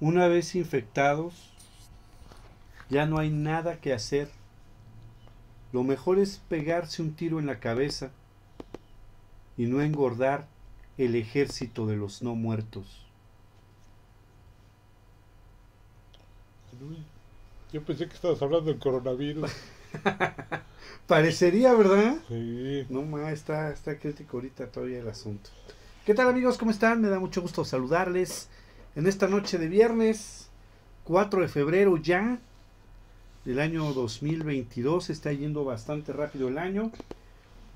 Una vez infectados, ya no hay nada que hacer. Lo mejor es pegarse un tiro en la cabeza y no engordar el ejército de los no muertos. Yo pensé que estabas hablando del coronavirus. Parecería, ¿verdad? Sí. No más, está, está crítico ahorita todavía el asunto. ¿Qué tal amigos? ¿Cómo están? Me da mucho gusto saludarles en esta noche de viernes, 4 de febrero ya, del año 2022. Está yendo bastante rápido el año,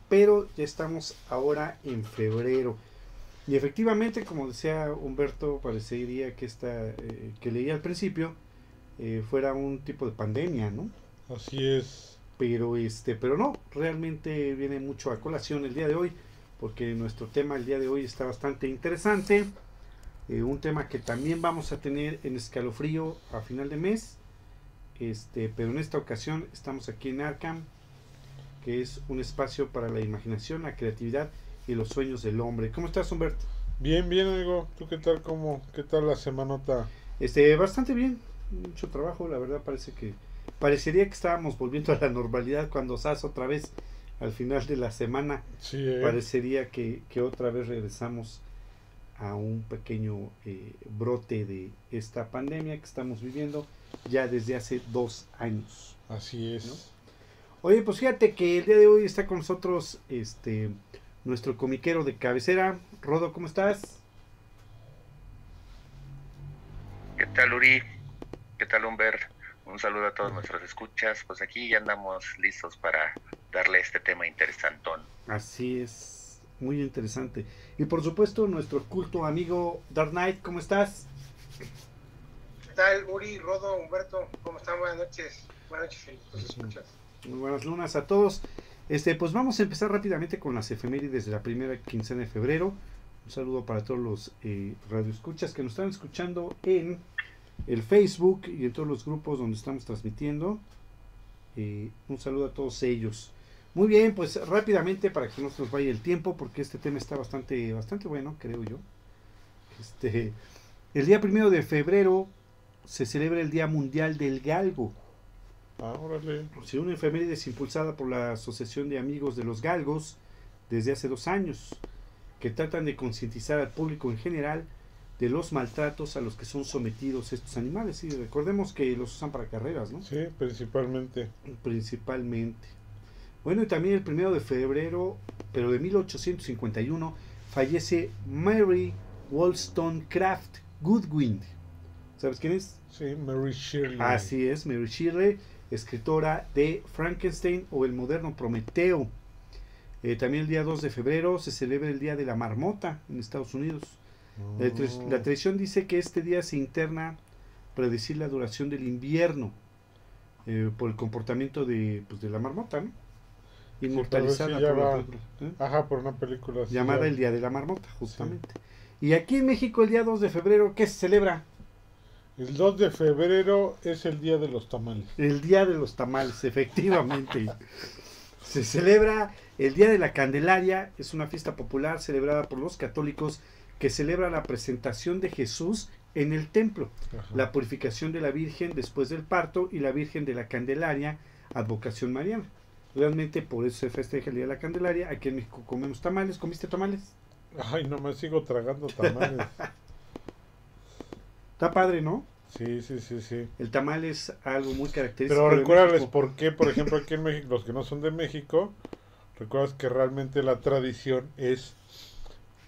pero ya estamos ahora en febrero. Y efectivamente, como decía Humberto, parecería que esta eh, que leía al principio eh, fuera un tipo de pandemia, ¿no? Así es. pero este pero no realmente viene mucho a colación el día de hoy porque nuestro tema el día de hoy está bastante interesante eh, un tema que también vamos a tener en escalofrío a final de mes este pero en esta ocasión estamos aquí en Arkham que es un espacio para la imaginación la creatividad y los sueños del hombre cómo estás Humberto Bien, bien, amigo. ¿Tú qué tal? ¿Cómo? ¿Qué tal la semanota? este bastante bien mucho trabajo la verdad parece que parecería que estábamos volviendo a la normalidad cuando SAS otra vez al final de la semana Sí, eh. parecería que, que otra vez regresamos a un pequeño eh, brote de esta pandemia que estamos viviendo ya desde hace dos años. Así es. ¿no? Oye, pues fíjate que el día de hoy está con nosotros este nuestro comiquero de cabecera. Rodo, ¿cómo estás? ¿Qué tal, Uri? ¿Qué tal, Humber? Un saludo a todos nuestros escuchas. Pues aquí ya andamos listos para darle este tema interesantón. Así es, muy interesante. Y por supuesto, nuestro culto amigo Dark Knight, ¿cómo estás? ¿Qué tal, Uri, Rodo, Humberto? ¿Cómo están? Buenas noches. Buenas noches, los escuchas. Muy buenas lunas a todos. Este, pues vamos a empezar rápidamente con las efemérides de la primera quincena de febrero. Un saludo para todos los eh, radioescuchas que nos están escuchando en el Facebook y en todos los grupos donde estamos transmitiendo. Eh, un saludo a todos ellos. Muy bien, pues rápidamente para que no se nos vaya el tiempo, porque este tema está bastante, bastante bueno, creo yo. Este, el día primero de febrero se celebra el Día Mundial del Galgo. Ah, órale. Sí, una efeméride es impulsada por la Asociación de Amigos de los Galgos desde hace dos años, que tratan de concientizar al público en general de los maltratos a los que son sometidos estos animales. Y recordemos que los usan para carreras, ¿no? Sí, principalmente. Principalmente. Bueno, y también el primero de febrero, pero de 1851, fallece Mary Wollstonecraft Goodwin. ¿Sabes quién es? Sí, Mary Shirley. Así es, Mary Shirley, escritora de Frankenstein o el moderno Prometeo. Eh, también el día 2 de febrero se celebra el Día de la Marmota en Estados Unidos. La, Oh. la tradición dice que este día se interna predecir la duración del invierno eh, por el comportamiento de, pues, de la marmota, ¿no? Inmortalizada sí, por va. película, ¿eh? Ajá, por una película llamada el Día de la Marmota, justamente. Y aquí en México el día 2 de febrero, ¿qué se celebra? El 2 de febrero es el día de los tamales. El Día de los Tamales, efectivamente. Se celebra el Día de la Candelaria, es una fiesta popular celebrada por los católicos que celebra la presentación de Jesús en el templo, Ajá. la purificación de la Virgen después del parto y la Virgen de la Candelaria, advocación mariana. Realmente por eso se festeja el Día de la Candelaria. Aquí en México comemos tamales. ¿Comiste tamales? Ay, no me sigo tragando tamales. Está padre, ¿no? sí, sí, sí, sí. El tamal es algo muy característico. Pero recuérdales por qué, por ejemplo, aquí en México, los que no son de México, recuerdas que realmente la tradición es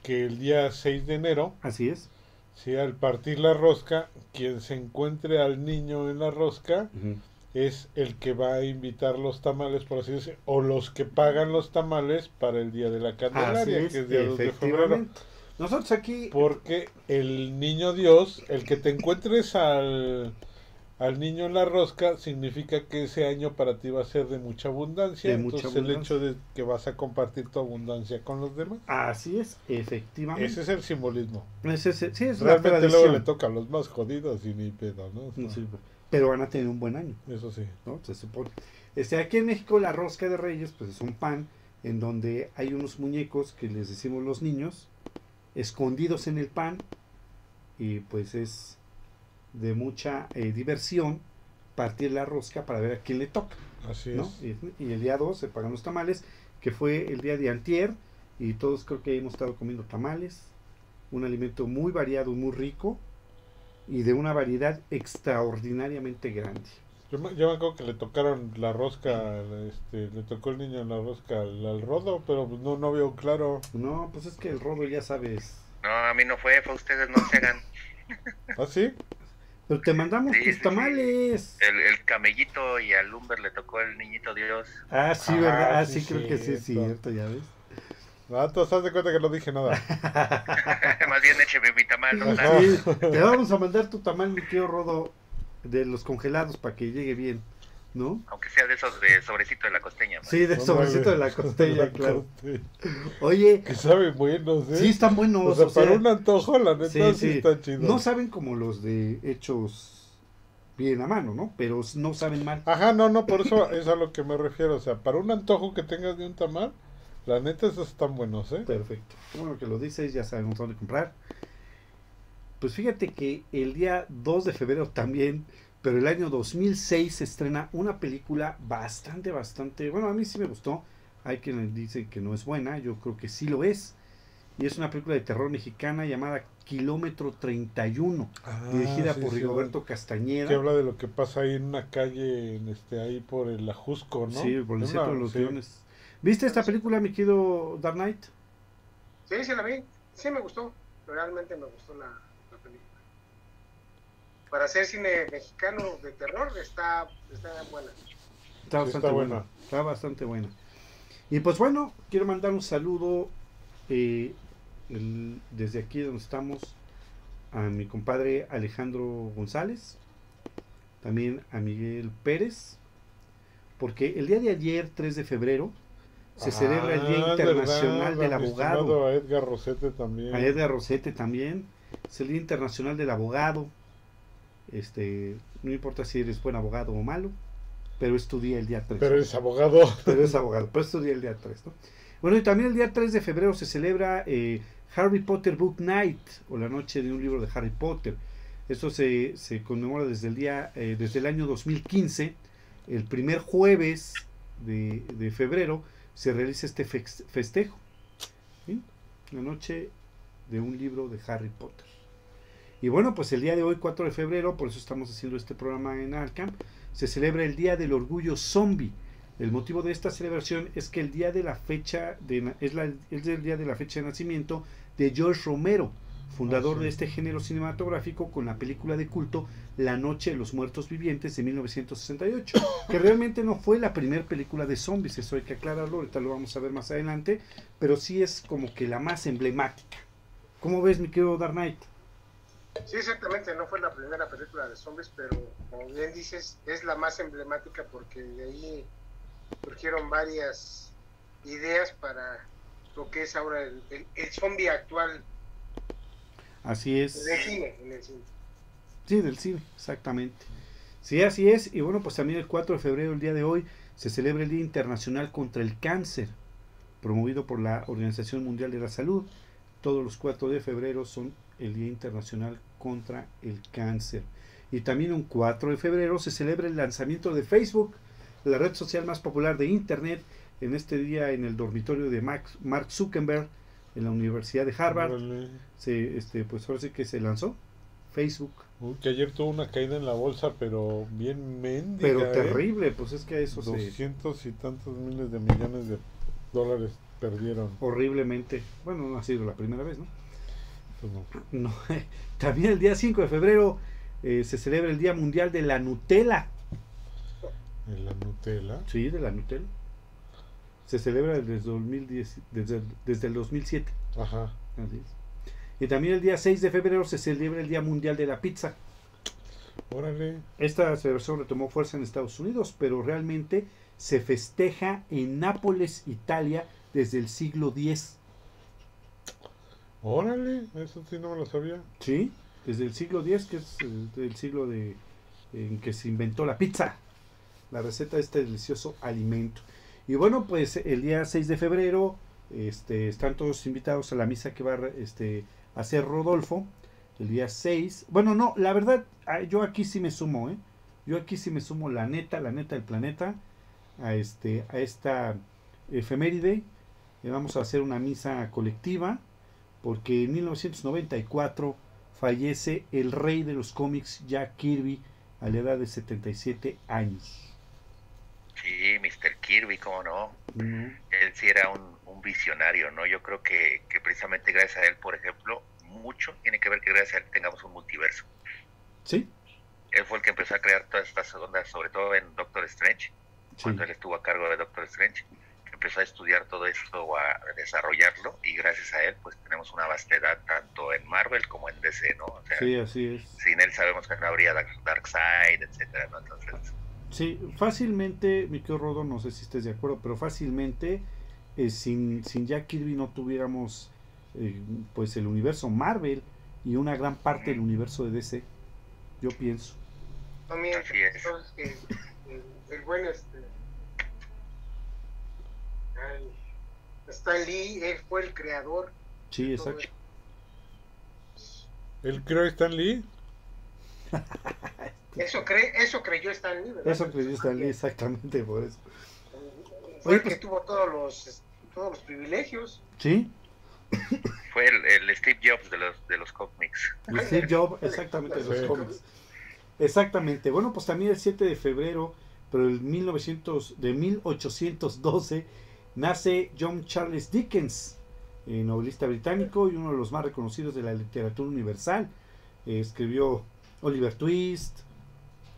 que el día 6 de enero, Así es. si al partir la rosca, quien se encuentre al niño en la rosca. Es el que va a invitar los tamales, por así decirlo, o los que pagan los tamales para el día de la Candelaria, es, que es día 2 de febrero. Nosotros aquí Porque el niño Dios, el que te encuentres al, al niño en la rosca, significa que ese año para ti va a ser de mucha abundancia. De mucha Entonces el abundancia. hecho de que vas a compartir tu abundancia con los demás. Así es, efectivamente. Ese es el simbolismo. Ese es- sí, es Realmente luego le toca a los más jodidos y ni pedo, ¿no? O sea, Sí, pero van a tener un buen año, Eso sí. ¿no? Se supone. Este, aquí en México la rosca de reyes pues es un pan en donde hay unos muñecos que les decimos los niños escondidos en el pan y pues es de mucha eh, diversión partir la rosca para ver a quién le toca. Así ¿no? es. Y, y el día 2 se pagan los tamales, que fue el día de antier, y todos creo que hemos estado comiendo tamales, un alimento muy variado, muy rico, y de una variedad extraordinariamente grande. Yo me, yo me acuerdo que le tocaron la rosca, este, le tocó el niño la rosca al, al rodo, pero pues no, no veo claro. No, pues es que el rodo ya sabes. No, a mí no fue, fue ustedes, no se hagan. ¿Ah, sí? Pero te mandamos Sí, tus sí, sí. tamales. El, el camellito y al Lumber le tocó el niñito Dios. Ah, sí, Ah, ¿verdad? Ah, sí, sí, creo que sí es cierto, ya ves. Ah, tú te das cuenta que no dije nada. Más bien écheme mi tamal, ¿no? Sí, te vamos a mandar tu tamal, mi tío Rodo, de los congelados para que llegue bien, ¿no? Aunque sea de esos de sobrecito de la costeña. man. Sí, de No sobrecito de la costella, La claro. costella. Oye, Que saben buenos, ¿eh? sí están buenos, o sea, o sea, para un antojo, la neta, sí, sí, sí. está chido. no saben como los de hechos bien a mano, ¿no? Pero no saben mal. Ajá, no, no, por eso es a lo que me refiero. O sea, para un antojo que tengas de un tamal, la neta, esos están buenos, ¿eh? Perfecto. Bueno, que lo dices, ya sabemos dónde comprar. Pues fíjate que el día 2 de febrero también, pero el año 2006 se estrena una película bastante, bastante, bueno, a mí sí me gustó. Hay quienes dicen que no es buena, yo creo que sí lo es. Y es una película de terror mexicana llamada Kilómetro 31, dirigida Ah, sí, por sí, Rigoberto Castañeda. Que habla de lo que pasa ahí en una calle, en este, ahí por el Ajusco, ¿no? Sí, por el centro de los sí. ¿Viste esta película, mi querido Dark Knight? Sí, sí la vi. Sí me gustó. Realmente me gustó la, la película. Para hacer cine mexicano de terror está, está buena. Está Sí, bastante está buena. buena. Está bastante buena. Y pues bueno, quiero mandar un saludo eh, el- desde aquí donde estamos a mi compadre Alejandro González, también a Miguel Pérez, porque el día de ayer, 3 de febrero, se celebra el Día Ah, Internacional verdad, del Abogado. A Edgar Rosete también. A Edgar Rosete también. Es el Día Internacional del Abogado. Este, no importa si eres buen abogado o malo, pero es tu día el día 3. Pero es abogado. pero es abogado, pero es tu día el día 3, ¿no? Bueno, y también el día 3 de febrero se celebra eh, Harry Potter Book Night, o la noche de un libro de Harry Potter. Esto se, se conmemora desde el día, eh, desde el año 2015. El primer jueves de, de febrero se realiza este festejo. La noche de un libro de Harry Potter. Y bueno, pues el día de hoy, 4 de febrero, por eso estamos haciendo este programa en Arkham, se celebra el Día del Orgullo Zombie. El motivo de esta celebración es que el día de la fecha de, es el día de la fecha de nacimiento de George Romero, fundador Ah, sí. de este género cinematográfico con la película de culto La Noche de los Muertos Vivientes de 1968, que realmente no fue la primera película de zombies, eso hay que aclararlo, ahorita lo vamos a ver más adelante, pero sí es como que la más emblemática. ¿Cómo ves, mi querido Dark Knight? Sí, exactamente, no fue la primera película de zombies, pero como bien dices, es la más emblemática porque de ahí surgieron varias ideas para lo que es ahora el, el, el zombie actual Así es. en el cine. En el cine. Sí, del cine, exactamente. Sí, así es. Y bueno, pues también el 4 de febrero, el día de hoy, se celebra el Día Internacional contra el Cáncer, promovido por la Organización Mundial de la Salud. Todos los 4 de febrero son el Día Internacional contra el Cáncer. Y también un 4 de febrero se celebra el lanzamiento de Facebook, la red social más popular de Internet, en este día en el dormitorio de Max- Mark Zuckerberg, en la Universidad de Harvard. Se, este, pues ahora sí que se lanzó Facebook. Uy, que ayer tuvo una caída en la bolsa, pero bien mendiga. Pero ¿eh? terrible, pues es que a eso se... Doscientos y tantos miles de millones de dólares perdieron. Horriblemente. Bueno, no ha sido la primera vez, ¿no? Pues no. No, También el día 5 de febrero eh, se celebra el Día Mundial de la Nutella. En la Nutella. Sí, de la Nutella. Se celebra desde el, 2010, desde, el- desde el 2007. Ajá. Así es. Y también el día 6 de febrero se celebra el Día Mundial de la Pizza. Órale. Esta celebración retomó fuerza en Estados Unidos, pero realmente se festeja en Nápoles, Italia, desde el siglo X. Órale. Eso sí no me lo sabía. Sí, desde el siglo X, que es el, el siglo de, en que se inventó la pizza, la receta de este delicioso alimento. Y bueno, pues el día 6 de febrero este, están todos invitados a la misa que va este, a hacer Rodolfo el día 6. Bueno, no, la verdad, ah, yo aquí sí me sumo, ¿eh? Yo aquí sí me sumo la neta, la neta del planeta, a, este, a esta efeméride. Le vamos a hacer una misa colectiva, porque en 1994 fallece el rey de los cómics, Jack Kirby, a la edad de 77 años. Sí, Mr. Kirby, cómo no. Él sí era un, un visionario, ¿no? Yo creo que, que precisamente gracias a él, por ejemplo, mucho tiene que ver que gracias a él tengamos un multiverso. Sí, Él fue el que empezó a crear todas estas ondas, sobre todo en Doctor Strange, sí, cuando él estuvo a cargo de Doctor Strange. Empezó a estudiar todo esto, a desarrollarlo, y gracias a él, pues tenemos una vastedad tanto en Marvel como en DC, ¿no? O sea, sí, así es. sin él sabemos que no habría Dark, Darkseid, etcétera, ¿no? Entonces, Sí, fácilmente, mi querido Rodo, no sé si estés de acuerdo, pero fácilmente, eh, sin, sin Jack Kirby no tuviéramos eh, pues el universo Marvel y una gran parte del universo de DC. Yo pienso. No miento, Así es. el, el buen este Stan Lee, él fue el creador. Sí, exacto. ¿El creo Stan Lee? Eso cree, eso creyó Stan Lee, ¿verdad? Eso creyó Stan Lee, exactamente por eso. Fue Oye, el que pues- tuvo todos los todos los privilegios. Sí, fue el, el Steve Jobs de los, de los cómics. y Steve Jobs, exactamente, de los cómics. Exactamente. Bueno, pues también el 7 de febrero, pero el 1900, de 1812, nace John Charles Dickens, eh, novelista británico y uno de los más reconocidos de la literatura universal. Eh, escribió Oliver Twist,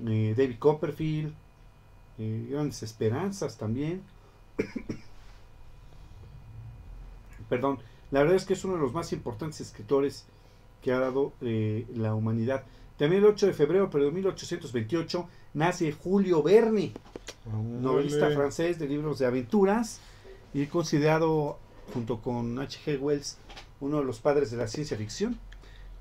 eh, David Copperfield, eh, Grandes Esperanzas también. Perdón, la verdad es que es uno de los más importantes escritores que ha dado eh, la humanidad. También el 8 de febrero, pero de 1828, nace Julio Verne, novelista francés de libros de aventuras y considerado, junto con H.G. Wells, uno de los padres de la ciencia ficción.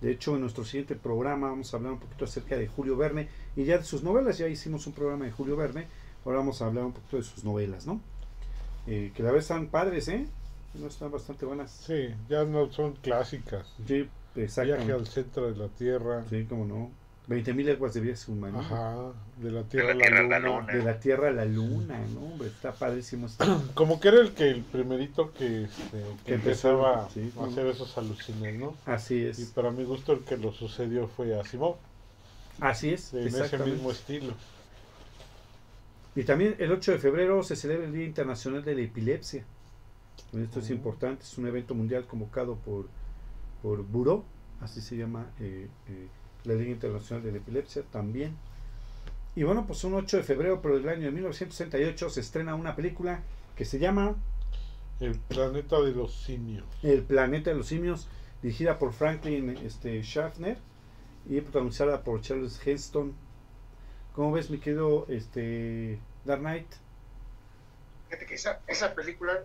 De hecho, en nuestro siguiente programa vamos a hablar un poquito acerca de Julio Verne y ya de sus novelas. Ya hicimos un programa de Julio Verne, ahora vamos a hablar un poquito de sus novelas, ¿no? Eh, que la verdad están padres, ¿eh? No están bastante buenas. Sí, ya no son clásicas. Sí, Viaje exactamente. al centro de la Tierra. Sí, como no. 20.000 leguas de viaje submarino. Ajá, de la Tierra a la la Tierra a la Luna. De la Tierra a la Luna, ¿no? Hombre, está padrísimo. esto. Como que era el que el primerito que, este, que Que empezó, empezaba sí, a hacer esos alucines, ¿no? Así Y es. para mi gusto el que lo sucedió fue Asimov, Así es. en ese exactamente. mismo estilo. Y también el 8 de febrero se celebra el Día Internacional de la Epilepsia. Esto es Oh. importante, es un evento mundial convocado por, por Buró, así se llama eh, eh, la Liga Internacional de la Epilepsia también. Y bueno, pues un 8 de febrero, pero del año de 1968 se estrena una película que se llama El planeta de los simios. El planeta de los simios, dirigida por Franklin este, Schaffner y protagonizada por Charles Heston. ¿Cómo ves, mi querido este, Dark Knight? Fíjate que esa, esa película,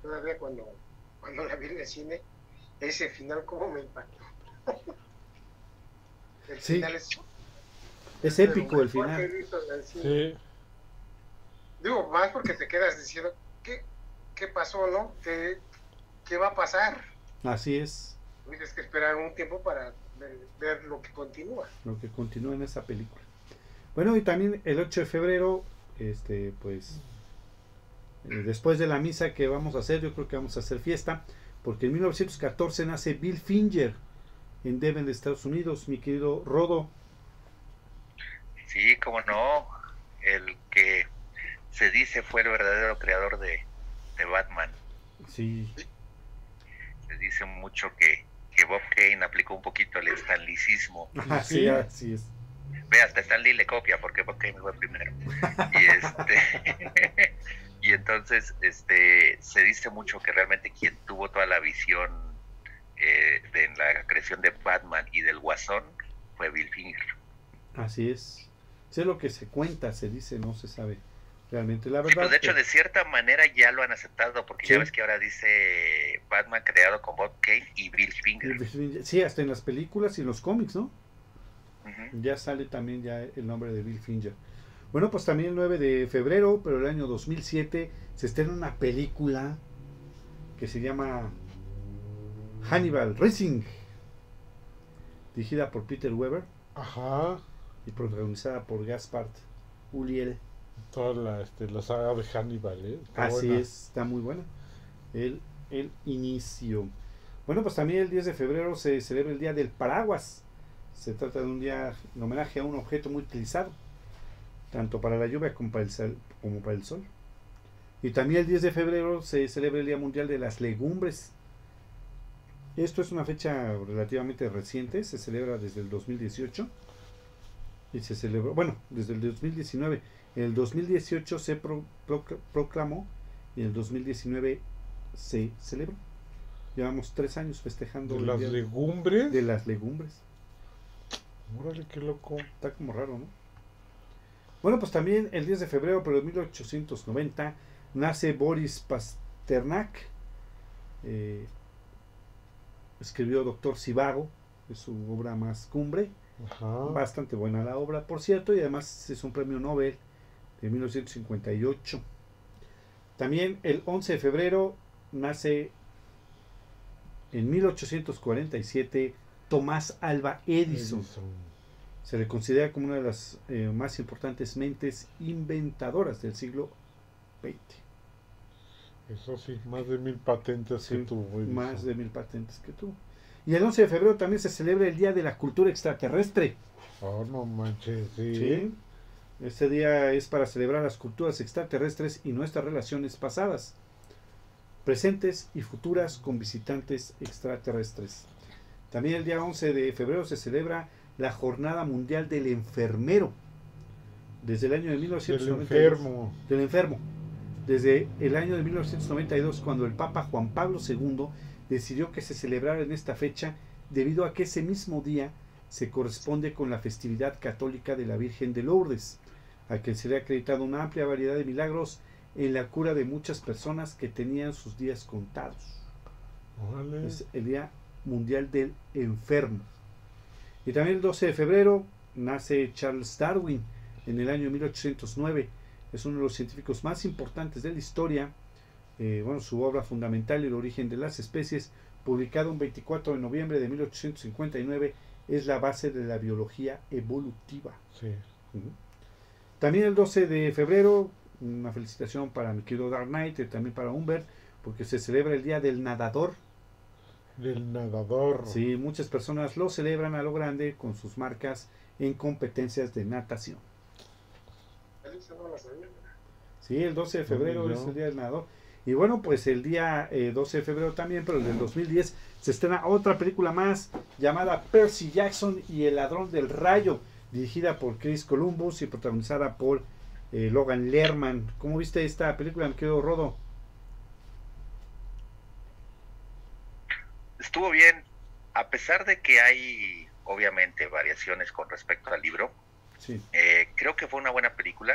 todavía cuando, cuando la vi en el cine, ese final como me impactó. El Sí. final es, épico el final. Sí, Digo, más porque te quedas diciendo, ¿qué, qué pasó, no? ¿Qué, ¿Qué va a pasar? Así es, Tienes que esperar un tiempo para ver, ver lo que continúa. lo que continúa en esa película. Bueno, y también el 8 de febrero, este, pues, eh, después de la misa que vamos a hacer, yo creo que vamos a hacer fiesta, porque en 1914 nace Bill Finger en Devon, de Estados Unidos, mi querido Rodo. Sí, cómo no. El que se dice fue el verdadero creador de, de Batman. Sí, Se dice mucho que, que Bob Kane aplicó un poquito el stanlicismo. así, Sí. así es. Ve, hasta Stan Lee le copia porque Bob Kane fue primero. Y este y entonces este se dice mucho que realmente quien tuvo toda la visión eh, de Batman y del Guasón fue Bill Finger. Así es. Sé lo que se cuenta, se dice, no se sabe realmente. La Sí, verdad. pues de hecho que- de cierta manera ya lo han aceptado porque Sí. ya ves que ahora dice Batman creado con Bob Kane y Bill Finger. Sí, hasta en las películas y en los cómics, ¿no? Ya sale también ya el nombre de Bill Finger. Bueno, pues también el 9 de febrero, pero el año 2007, se estrena una película que se llama Hannibal Rising. Dirigida por Peter Weber Ajá. y protagonizada por Gaspard Ulliel. Toda la, este, la saga de Hannibal, ¿eh? Está Así buena. es, está muy buena. El, el inicio. Bueno, pues también el 10 de febrero se celebra el Día del Paraguas. Se trata de un día en homenaje a un objeto muy utilizado, tanto para la lluvia como para el sol. Como para el sol. Y también el 10 de febrero se celebra el Día Mundial de las Legumbres. Esto es una fecha relativamente reciente, se celebra desde el 2018 y se celebró, bueno, desde el 2019. En el 2018 se pro- procl- proclamó y en el 2019 se celebró. Llevamos tres años festejando De las Día legumbres. de las legumbres. Órale, qué loco. Está como raro, ¿no? Bueno, pues también el 10 de febrero, pero de 1890, nace Boris Pasternak. Eh, escribió Doctor Sivago, es su obra más cumbre. Ajá. Bastante buena la obra, por cierto, y además es un premio Nobel de 1958. También el 11 de febrero nace en 1847 Tomás Alba Edison. Edison. Se le considera como una de las eh, más importantes mentes inventadoras del siglo XX. Eso sí, más de mil patentes Sí, que tuvo. Más de mil patentes que tuvo. Y el 11 de febrero también se celebra el Día de la Cultura Extraterrestre. Oh, no manches, sí. ¿sí? Este día es para celebrar las culturas extraterrestres y nuestras relaciones pasadas, presentes y futuras con visitantes extraterrestres. También el día 11 de febrero se celebra la Jornada Mundial del Enfermero. Desde el año de Del 1992. enfermo. del enfermo. Desde el año de 1992, cuando el Papa Juan Pablo II decidió que se celebrara en esta fecha, debido a que ese mismo día se corresponde con la festividad católica de la Virgen de Lourdes, a quien se le ha acreditado una amplia variedad de milagros en la cura de muchas personas que tenían sus días contados. Órale. Es el Día Mundial del Enfermo. Y también el 12 de febrero nace Charles Darwin en el año 1809. Es uno de los científicos más importantes de la historia. Eh, bueno, su obra fundamental, El origen de las especies, publicado un 24 de noviembre de 1859, es la base de la biología evolutiva. Sí. También el 12 de febrero, una felicitación para mi querido Dark Knight y también para Humbert, porque se celebra el Día del Nadador. Del nadador. Sí, muchas personas lo celebran a lo grande con sus marcas en competencias de natación. Esa no la sabía. Sí, el 12 de febrero es el Día del Nadador. Y bueno, pues el día eh, 12 de febrero también, pero el del 2010, se estrena otra película más llamada Percy Jackson y el ladrón del rayo, dirigida por Chris Columbus y protagonizada por eh, Logan Lerman. ¿Cómo viste esta película, mi querido Rodo? Estuvo bien, a pesar de que hay obviamente variaciones con respecto al libro, Sí, eh, creo que fue una buena película.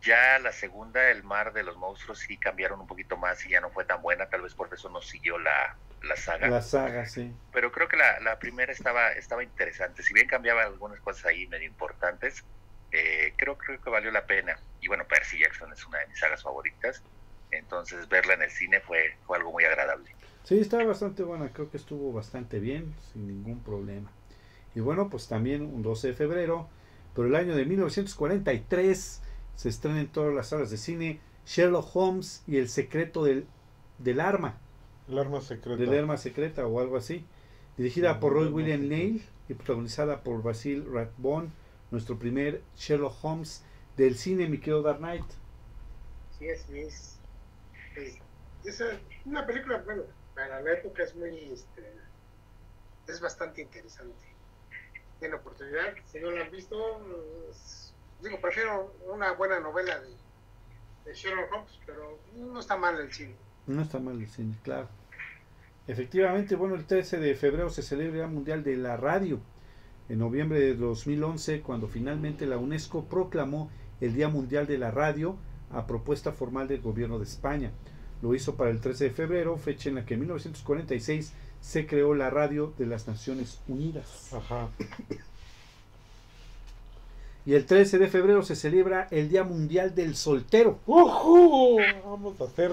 Ya la segunda, El mar de los monstruos, sí cambiaron un poquito más y ya no fue tan buena, tal vez por eso no siguió la, la saga. la saga, sí. Pero creo que la, la primera estaba, estaba interesante, si bien cambiaba algunas cosas ahí medio importantes, eh, creo, creo que valió la pena. Y bueno, Percy Jackson es una de mis sagas favoritas, entonces verla en el cine fue, fue algo muy agradable. Sí, estaba bastante buena, creo que estuvo bastante bien, sin ningún problema. Y bueno, pues también un 12 de febrero, pero el año de 1943 se estrena en todas las salas de cine Sherlock Holmes y el secreto del, del arma, El arma secreta. del arma secreta o algo así, dirigida por Roy William. Neil y protagonizada por Basil Rathbone, nuestro primer Sherlock Holmes del cine, mi querido Dark Knight. Sí, así es. Es, es una película, bueno, para la época es muy, este, es bastante interesante. Tiene oportunidad, si no la han visto, digo, prefiero una buena novela de, de Sherlock Holmes, pero no está mal el cine. No está mal el cine, claro. Efectivamente, bueno, el 13 de febrero se celebra el Mundial de la Radio. En noviembre de 2011, cuando finalmente la UNESCO proclamó el Día Mundial de la Radio a propuesta formal del gobierno de España. Lo hizo para el 13 de febrero, fecha en la que en 1946 se creó la Radio de las Naciones Unidas. Ajá. Y el 13 de febrero se celebra el Día Mundial del Soltero. ¡Ujú! Vamos a hacer.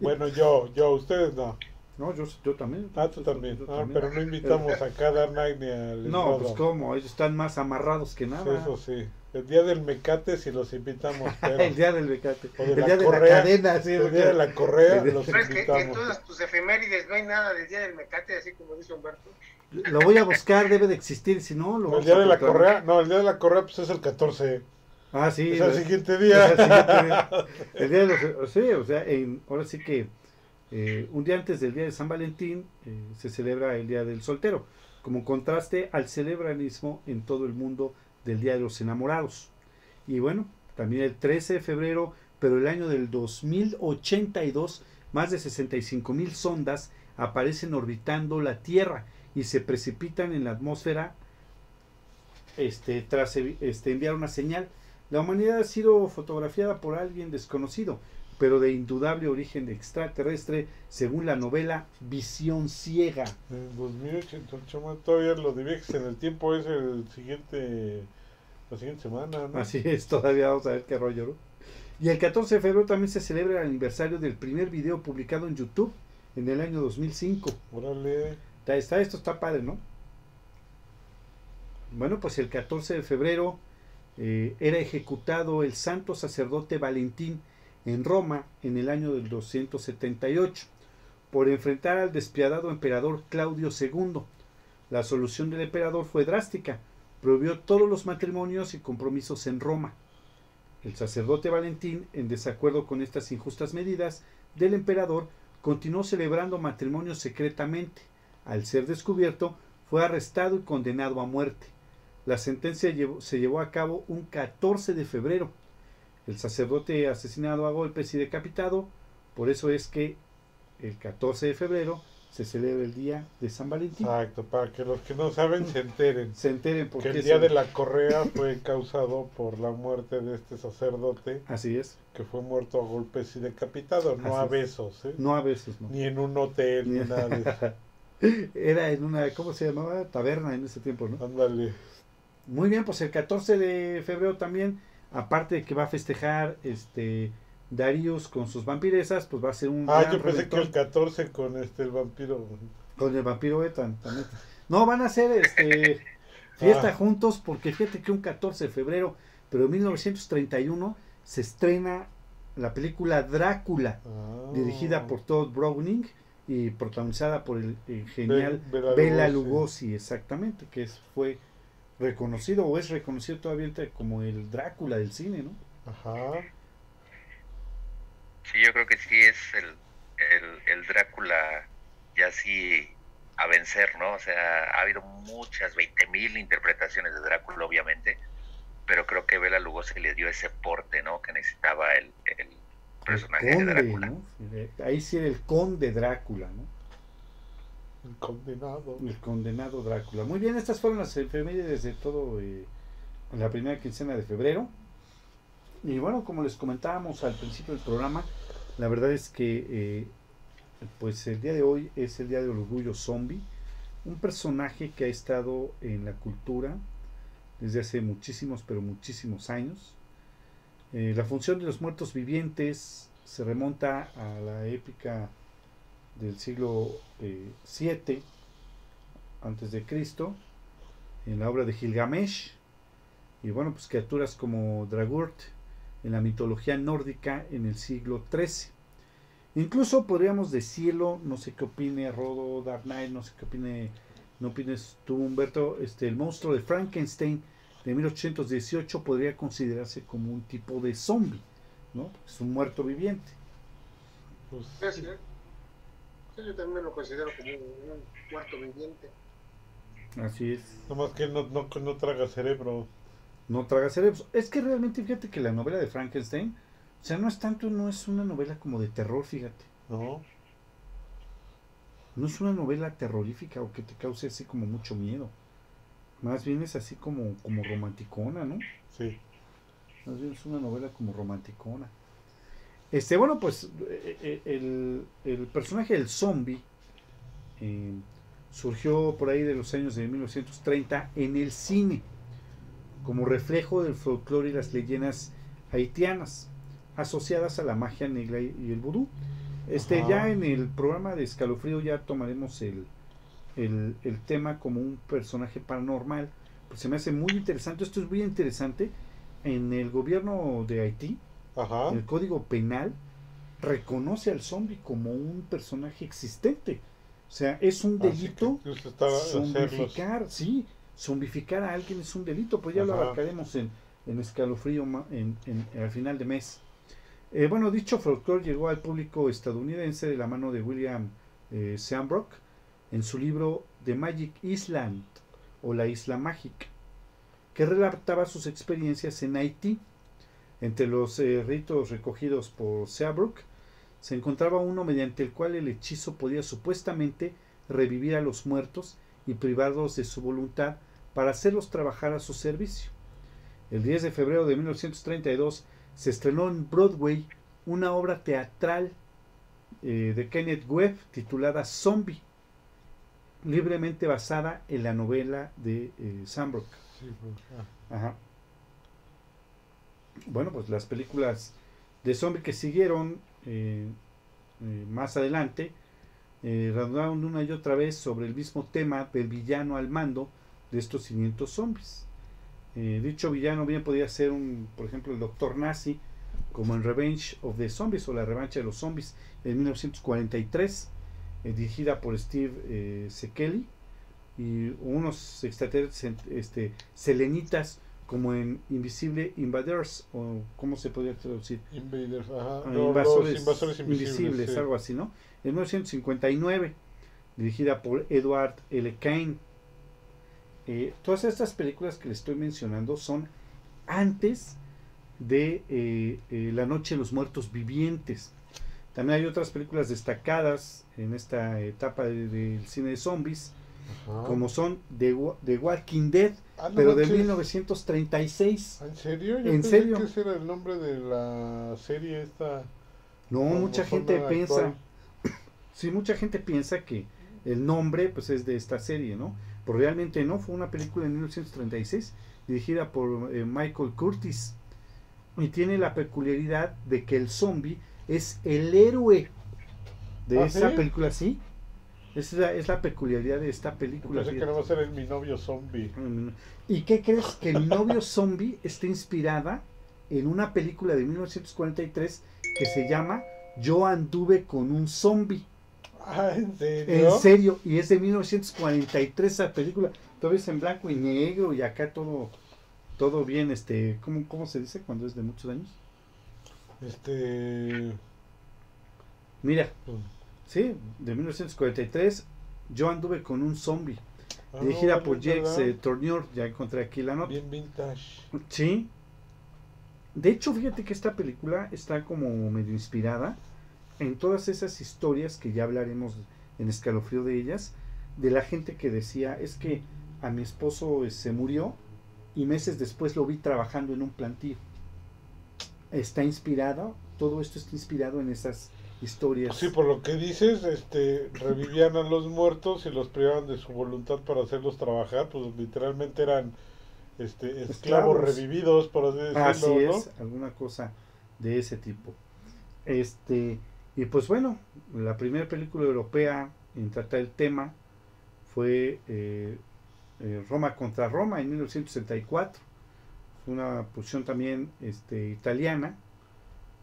bueno, yo, yo, ustedes no. No, yo, yo también. Ah, tú también. Yo Ah, también. pero no invitamos a cada Night ni al No, pues cómo, ellos están más amarrados que nada. Eso sí. El día del mecate si los invitamos, pero el día del becate. O de El la día de correa. la cadena, sí. el día de la correa El- los es que en invitamos. todas tus efemérides no hay nada del día del mecate, así como dice Humberto. Lo voy a buscar, debe de existir, si no, lo El día de la correa, no, el día de la correa pues es el 14. Ah, sí. es el siguiente día. el siguiente día. El día de los, sí, o sea, en, ahora sí que eh, un día antes del día de San Valentín eh, se celebra el día del soltero, como contraste al celebranismo en todo el mundo del día de los enamorados. Y bueno, también el 13 de febrero, pero el año del 2082, más de 65 mil sondas aparecen orbitando la Tierra y se precipitan en la atmósfera este, tras este, enviar una señal. La humanidad ha sido fotografiada por alguien desconocido, pero de indudable origen extraterrestre, según la novela Visión Ciega. En 2088, todavía lo viajes en el tiempo es el siguiente, la siguiente semana, ¿no? Así es, todavía vamos a ver qué rollo, ¿no? Y el 14 de febrero también se celebra el aniversario del primer video publicado en YouTube en el año 2005. Órale. Está, está- esto está padre, ¿no? Bueno, pues el 14 de febrero eh, era ejecutado el santo sacerdote Valentín en Roma en el año del 278 por enfrentar al despiadado emperador Claudio II. La solución del emperador fue drástica, prohibió todos los matrimonios y compromisos en Roma. El sacerdote Valentín, en desacuerdo con estas injustas medidas del emperador, continuó celebrando matrimonios secretamente. Al ser descubierto, fue arrestado y condenado a muerte. La sentencia se llevó a cabo un 14 de febrero. El sacerdote asesinado a golpes y decapitado, por eso es que el 14 de febrero se celebra el día de San Valentín. Exacto, para que los que no saben se enteren. Se enteren por Que el día se- de la correa fue causado por la muerte de este sacerdote Así es. que fue muerto a golpes y decapitado, no Así a es. besos, ¿eh? No a veces, no. ni en un hotel, ni Ni- nada de eso. Era en una, ¿cómo se llamaba? Taberna en ese tiempo, ¿no? Ándale. Muy bien, pues el 14 de febrero también, aparte de que va a festejar este Darius con sus vampiresas, pues va a ser un Ah, gran yo pensé que el 14 con este el vampiro. con el vampiro Ethan también. No, van a hacer este fiesta Ah. juntos porque fíjate que un 14 de febrero, pero en 1931 se estrena la película Drácula, Ah. dirigida por Todd Browning y protagonizada por el, el genial Be- Bela Bela Lugosi. Lugosi, exactamente, que es, fue reconocido o es reconocido todavía como el Drácula del cine, ¿no? Ajá. Sí, yo creo que sí es el, el, el Drácula ya sí a vencer, ¿no? O sea, ha habido muchas, 20.000 interpretaciones de Drácula, obviamente, pero creo que Bela Lugosi le dio ese porte, ¿no? Que necesitaba el, el personaje el de conde, Drácula. ¿no? De- Ahí sí era el conde Drácula, ¿no? El condenado. El condenado Drácula. Muy bien, estas fueron las efemérides de todo eh, la primera quincena de febrero. Y bueno, como les comentábamos al principio del programa, la verdad es que eh, pues el día de hoy es el día del orgullo zombie, un personaje que ha estado en la cultura desde hace muchísimos, pero muchísimos años. Eh, la función de los muertos vivientes se remonta a la épica del siglo eh, 7 antes de Cristo en la obra de Gilgamesh y bueno pues criaturas como Dragurt en la mitología nórdica en el siglo 13 incluso podríamos decirlo no sé qué opine Rodo Dark Knight no sé qué opine no opines tú Humberto este el monstruo de Frankenstein de 1818 podría considerarse como un tipo de zombie no es un muerto viviente Pues, Sí, sí. Sí, yo también lo considero como un, un muerto viviente. así es nomás que no, no, no traga cerebro. No traga cerebros. Es que realmente, fíjate que la novela de Frankenstein, o sea, no es tanto, no es una novela como de terror, fíjate. ¿No? No es una novela terrorífica o que te cause así como mucho miedo. Más bien es así como, como romanticona, ¿no? Sí. Más bien es una novela como romanticona. Este, bueno, pues eh, eh, el, el personaje del zombie eh, surgió por ahí de los años de 1930 en el cine, como reflejo del folclore y las leyendas haitianas, asociadas a la magia negra y el vudú. Este, Ajá. ya en el programa de Escalofrío ya tomaremos el, el, el tema como un personaje paranormal. Pues se me hace muy interesante. Esto es muy interesante. En el gobierno de Haití, Ajá. el código penal reconoce al zombie como un personaje existente. O sea, es un Así delito zombificar, sí, zombificar a alguien es un delito, pues ya lo abarcaremos en, en escalofrío en, en- al final de mes. Eh, bueno, dicho folclore llegó al público estadounidense de la mano de William eh, Sambrook en su libro The Magic Island o La Isla Mágica, que relataba sus experiencias en Haití. Entre los eh, ritos recogidos por Seabrook se encontraba uno mediante el cual el hechizo podía supuestamente revivir a los muertos y privarlos de su voluntad para hacerlos trabajar a su servicio. El 10 de febrero de 1932 se estrenó en Broadway una obra teatral eh, de Kenneth Webb titulada Zombie, libremente basada en la novela de eh, Sambrook. Sí, pues, ah. Ajá. Bueno, pues las películas de zombie que siguieron eh, eh, más adelante eh, una y otra vez sobre el mismo tema del villano al mando de estos 500 zombies. Eh, dicho villano bien podía ser un, por ejemplo, el Doctor Nazi, como en Revenge of the Zombies o La Revancha de los Zombies en 1943, eh, dirigida por Steve eh, Sekeli y unos extraterrestres este, selenitas como en Invisible Invaders o cómo se podría traducir Invaders, ajá. Ah, No, invasores, los invasores invisibles. sí. algo así no en 1959 dirigida por Edward L. Kane Eh, todas estas películas que les estoy mencionando son antes de eh, eh, La Noche de los Muertos Vivientes también hay otras películas destacadas en esta etapa de- del cine de zombies Ajá. como son The, Wa- The Walking Dead Ah, no pero de manches. 1936 ¿Ah, ¿En serio? Yo ¿En pensé serio? que ese era el nombre de la serie esta. no mucha gente piensa Sí, mucha gente piensa que el nombre pues es de esta serie, ¿no? Pero realmente no, fue una película en 1936 dirigida por eh, Michael Curtis y tiene la peculiaridad de que el zombie es el héroe de ¿Ah, esa sí? película, sí. Esa es la, es la peculiaridad de esta película. Pensé que no va a ser el mi novio zombie. Mm, ¿Y qué crees? Que el novio zombie está inspirada en una película de 1943 que se llama Yo anduve con un zombie. Ah, ¿en serio? En serio, y es de 1943 esa película. Todavía es en blanco y negro y acá todo todo bien, este, ¿cómo, cómo se dice cuando es de muchos años? Este. Mira, pues, sí, de 1943, Yo anduve con un zombie, ah, dirigida no, por verdad. eh, Tourneur, ya encontré aquí la nota. Bien vintage. Sí. De hecho, fíjate que esta película está como medio inspirada en todas esas historias que ya hablaremos en escalofrío de ellas, de la gente que decía, es que a mi esposo eh, se murió y meses después lo vi trabajando en un plantío. Está inspirado, todo esto está inspirado en esas historias. Sí, por lo que dices, este, revivían a los muertos y los privaban de su voluntad para hacerlos trabajar, pues literalmente eran este, esclavos, Esclavos. revividos, por así decirlo, Así ¿no? es, alguna cosa de ese tipo. Este, y pues bueno, la primera película europea en tratar el tema fue eh, eh, Roma contra Roma en 1964. Fue una producción también este, italiana,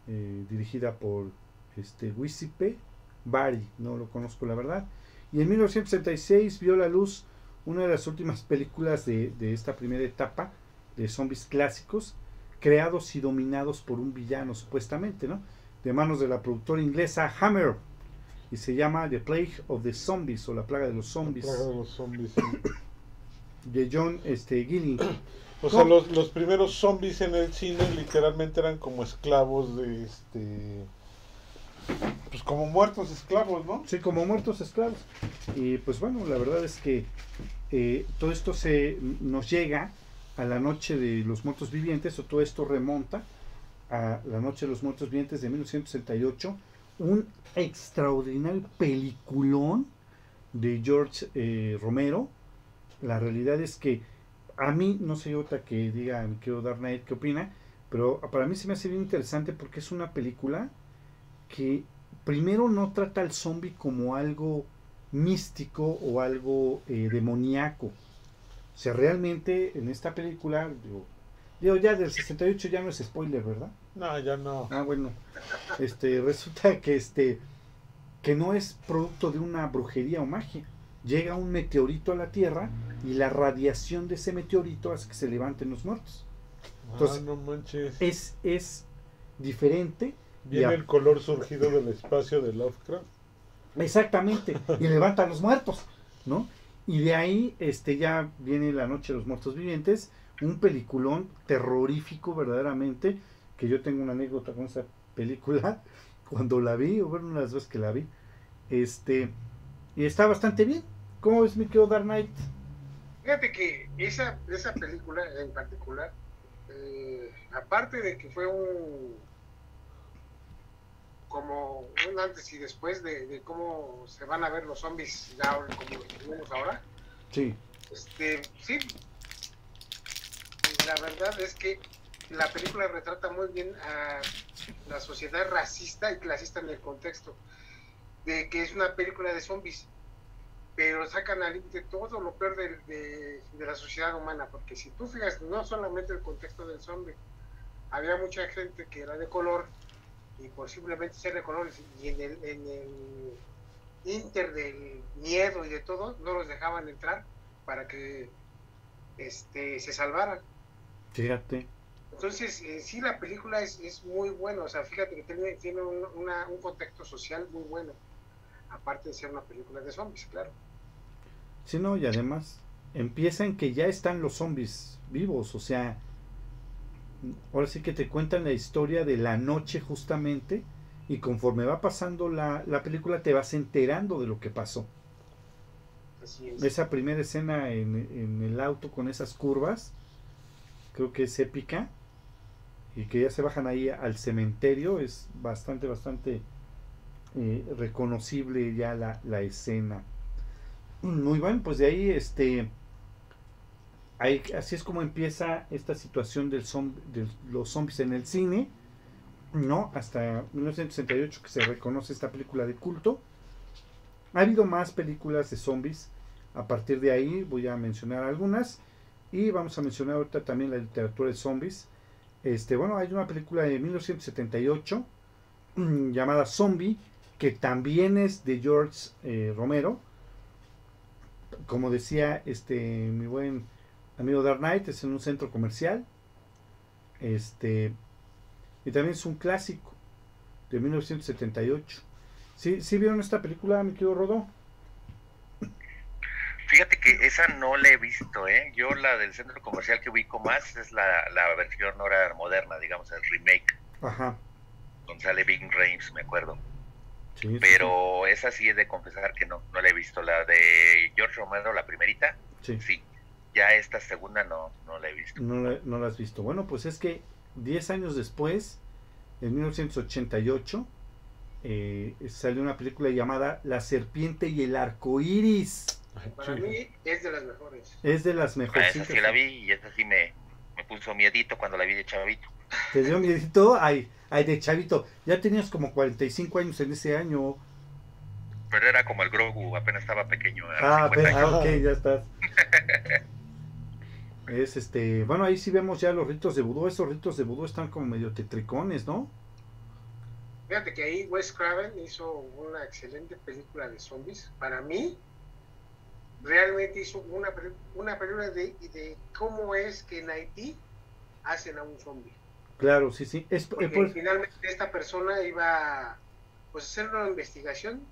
eh, dirigida por este, Giuseppe Bari, no lo conozco la verdad. Y en 1966 vio la luz una de las últimas películas de, de esta primera etapa de zombies clásicos, creados y dominados por un villano supuestamente, ¿no? De manos de la productora inglesa Hammer. Y se llama The Plague of the Zombies o La Plaga de los Zombies Plaga de los zombies, sí. de John este, Gilling. O sea, los, los primeros zombies en el cine literalmente eran como esclavos de este. Pues como muertos esclavos, ¿no? Sí, como muertos esclavos. Y pues bueno, la verdad es que eh, todo esto se nos llega a la noche de los muertos vivientes, o todo esto remonta a la noche de los muertos vivientes de 1968, un extraordinario peliculón de George eh, Romero. La realidad es que a mí, no sé otra que diga, querido Dark Knight, qué opina, pero para mí se me hace bien interesante porque es una película que primero no trata al zombie como algo místico o algo eh, demoníaco. O sea, realmente en esta película, digo, ya del 68 ya no es spoiler, ¿verdad? No, ya no. Ah, bueno. Este, resulta que este que no es producto de una brujería o magia. Llega un meteorito a la Tierra y la radiación de ese meteorito hace que se levanten los muertos. Entonces, ah, no manches. Es, es diferente. Viene el color surgido del espacio de Lovecraft. Exactamente. Y levanta a los muertos, ¿no? Y de ahí este, ya viene La Noche de los Muertos Vivientes, un peliculón terrorífico verdaderamente, que yo tengo una anécdota con esa película, cuando la vi, o bueno, una de las veces que la vi, este, y está bastante bien. ¿Cómo ves mi querido Dark Knight? Fíjate que esa, esa película en particular, eh, aparte de que fue un como un antes y después de, de cómo se van a ver los zombies ya como los tenemos ahora, Sí, este, sí, la verdad es que la película retrata muy bien a la sociedad racista y clasista en el contexto de que es una película de zombies, pero sacan al límite todo lo peor de, la sociedad humana, porque si tú fijas, no solamente el contexto del zombie, había mucha gente que era de color y posiblemente ser de color y en el, en el inter del miedo y de todo, no los dejaban entrar para que este, se salvaran. Fíjate. Entonces, eh, sí, la película es, es muy buena, o sea, fíjate que tiene, tiene un, una- un contexto social muy bueno, aparte de ser una película de zombies, claro. Sí, no, y además empieza en que ya están los zombies vivos, o sea, ahora sí que te cuentan la historia de la noche justamente, y conforme va pasando la, la película te vas enterando de lo que pasó. Así es. Esa primera escena en, en el auto con esas curvas, creo que es épica, y que ya se bajan ahí al cementerio, es bastante, bastante eh, reconocible ya la, la escena. Muy bien, pues de ahí, este, ahí, así es como empieza esta situación del de los zombies en el cine, ¿no? Hasta 1968 que se reconoce esta película de culto. Ha habido más películas de zombies. A partir de ahí voy a mencionar algunas. Y vamos a mencionar ahorita también la literatura de zombies. Este, bueno, hay una película de 1978 mm, llamada Zombie, que también es de George eh, Romero. Como decía este mi buen amigo Dark Knight, es en un centro comercial. Este, y también es un clásico de 1978. ¿Sí, sí vieron esta película, mi querido Rodó? Que esa no la he visto, ¿eh? Yo la del centro comercial que ubico más es la, la versión ahora moderna, digamos, el remake, Ajá. donde sale Big Rames, me acuerdo. Sí, sí, Pero esa sí he de confesar que no, no la he visto. La de George Romero, la primerita, sí. sí. Ya esta segunda no, no la he visto. No, la- no la has visto. Bueno, pues es que 10 años después, en 1988, eh, salió una película llamada La serpiente y el arco iris. Para mí es de las mejores. Es de las mejores. esa sí la vi y esa sí me, me puso miedito cuando la vi de chavito. ¿Te dio miedito? Ay, ay, de chavito. Ya tenías como 45 años en ese año. Pero era como el Grogu, apenas estaba pequeño. Ah, 50 pe- años. ah, ok, ya estás. Es este, bueno, ahí sí vemos ya los ritos de vudú. Esos ritos de vudú están como medio tetricones, ¿no? Fíjate que ahí Wes Craven hizo una excelente película de zombies. Para mí, realmente hizo una, una película de, de cómo es que en Haití hacen a un zombie. Claro, sí, sí. Es, Porque por- finalmente esta persona iba pues, a hacer una investigación.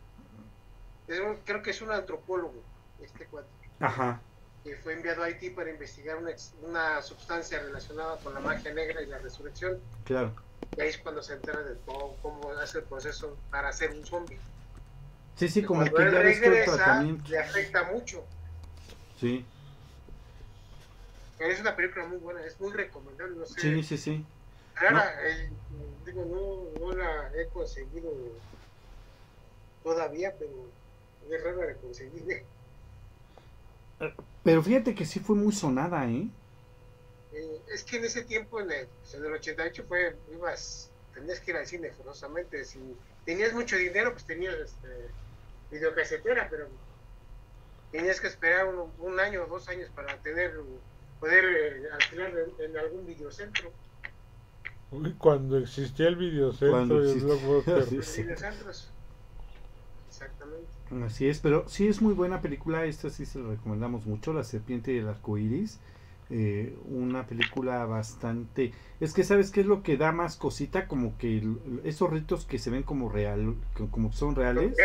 Es un- creo que es un antropólogo, este cuate, Ajá, que fue enviado a Haití para investigar una, una sustancia relacionada con la magia negra y la resurrección. claro. Y ahí es cuando se entera de todo, cómo hace el proceso para hacer un zombie. Sí, sí, como que ya ves el tratamiento. le afecta mucho. Sí, Pero es una película muy buena, es muy recomendable. No sé, sí, sí, sí. rara, eh, digo, no, no la he conseguido todavía, pero es rara de conseguir. Pero fíjate que sí fue muy sonada, ¿eh? Eh, es que en ese tiempo, en el, pues, en el 88, fue, ibas, tenías que ir al cine forzosamente. Si tenías mucho dinero, pues tenías este, videocasetera, pero tenías que esperar un, un año o dos años para tener poder eh, alquilar en, en algún videocentro. Uy, cuando existía el videocentro Cuando y el existía- Blockbuster. Sí, Los sí. videocentros. Exactamente. Así es, pero sí es muy buena película, esta sí se la recomendamos mucho, La Serpiente y el Arco Iris. Eh, una película bastante... Es que sabes qué es lo que da más cosita, como que el- esos ritos que se ven como real, como que son reales,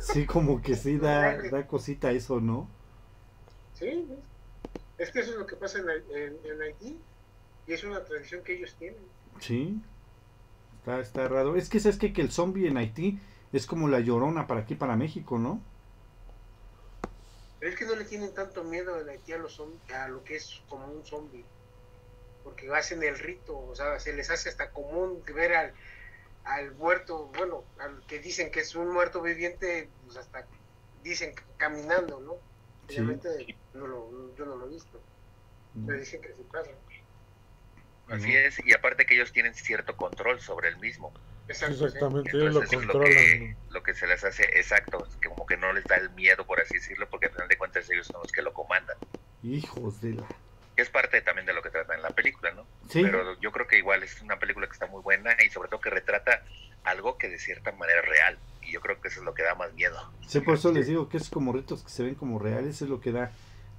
sí como que sí da, da cosita eso, ¿no? Sí, es que eso es lo que pasa en, en- en Haití y es una tradición que ellos tienen. Sí. Está, está raro. Es que sabes qué? que el zombie en Haití es como la llorona para aquí, para México, ¿no? Pero es que no le tienen tanto miedo en Haití a, los zombi- a lo que es como un zombie. Porque hacen el rito, o sea, se les hace hasta común ver al, al muerto, bueno, al que dicen que es un muerto viviente, pues hasta dicen caminando, ¿no? Sí. Obviamente no lo, yo no lo he visto, pero dicen que sí pasa. Así es, y aparte que ellos tienen cierto control sobre el mismo. Exacto, sí. Exactamente, ellos lo es lo controlan. que, lo que se les hace exacto, es que como que no les da el miedo, por así decirlo, porque al final de cuentas ellos son los que lo comandan. Hijos de la... Que es parte también de lo que trata en la película, ¿no? Sí, Pero yo creo que igual es una película que está muy buena y sobre todo que retrata algo que de cierta manera es real. Y yo creo que eso es lo que da más miedo. sí, por eso les digo que es como ritos que se ven como reales, es lo que da,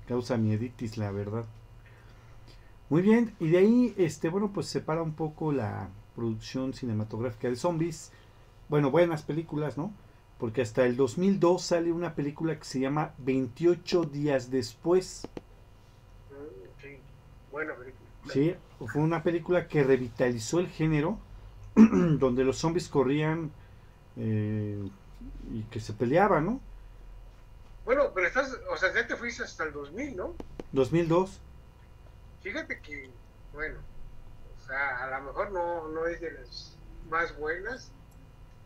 causa mieditis, la verdad. Muy bien, y de ahí, este, bueno, pues separa un poco la producción cinematográfica de zombies. Bueno, buenas películas, ¿no? Porque hasta el 2002 sale una película que se llama 28 días después. Sí. Buena película. Sí, fue una película que revitalizó el género, donde los zombies corrían eh, y que se peleaban, ¿no? Bueno, pero estás, o sea, ya te fuiste hasta el 2000, ¿no? 2002. Fíjate que, bueno, o sea, a lo mejor no, no es de las más buenas,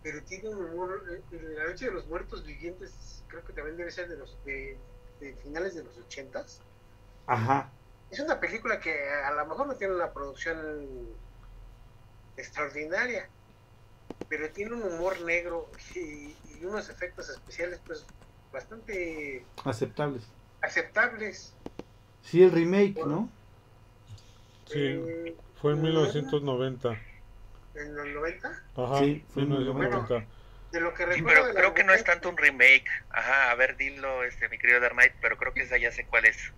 pero tiene un humor. eh, La Noche de los Muertos Vivientes, creo que también debe ser de los de, de finales de los ochentas. Ajá. Es una película que a lo mejor no tiene una producción extraordinaria, pero tiene un humor negro y, y unos efectos especiales, pues, bastante Aceptables. aceptables. Sí, el remake, ¿no? Sí, Eh, fue en 1990. en los 90. Ajá, Sí, fue en 1990. De lo que Sí, recuerdo pero creo que no es tanto un remake. Ajá, a ver, dilo, este, mi querido Dark Knight, pero creo que esa ya sé cuál es.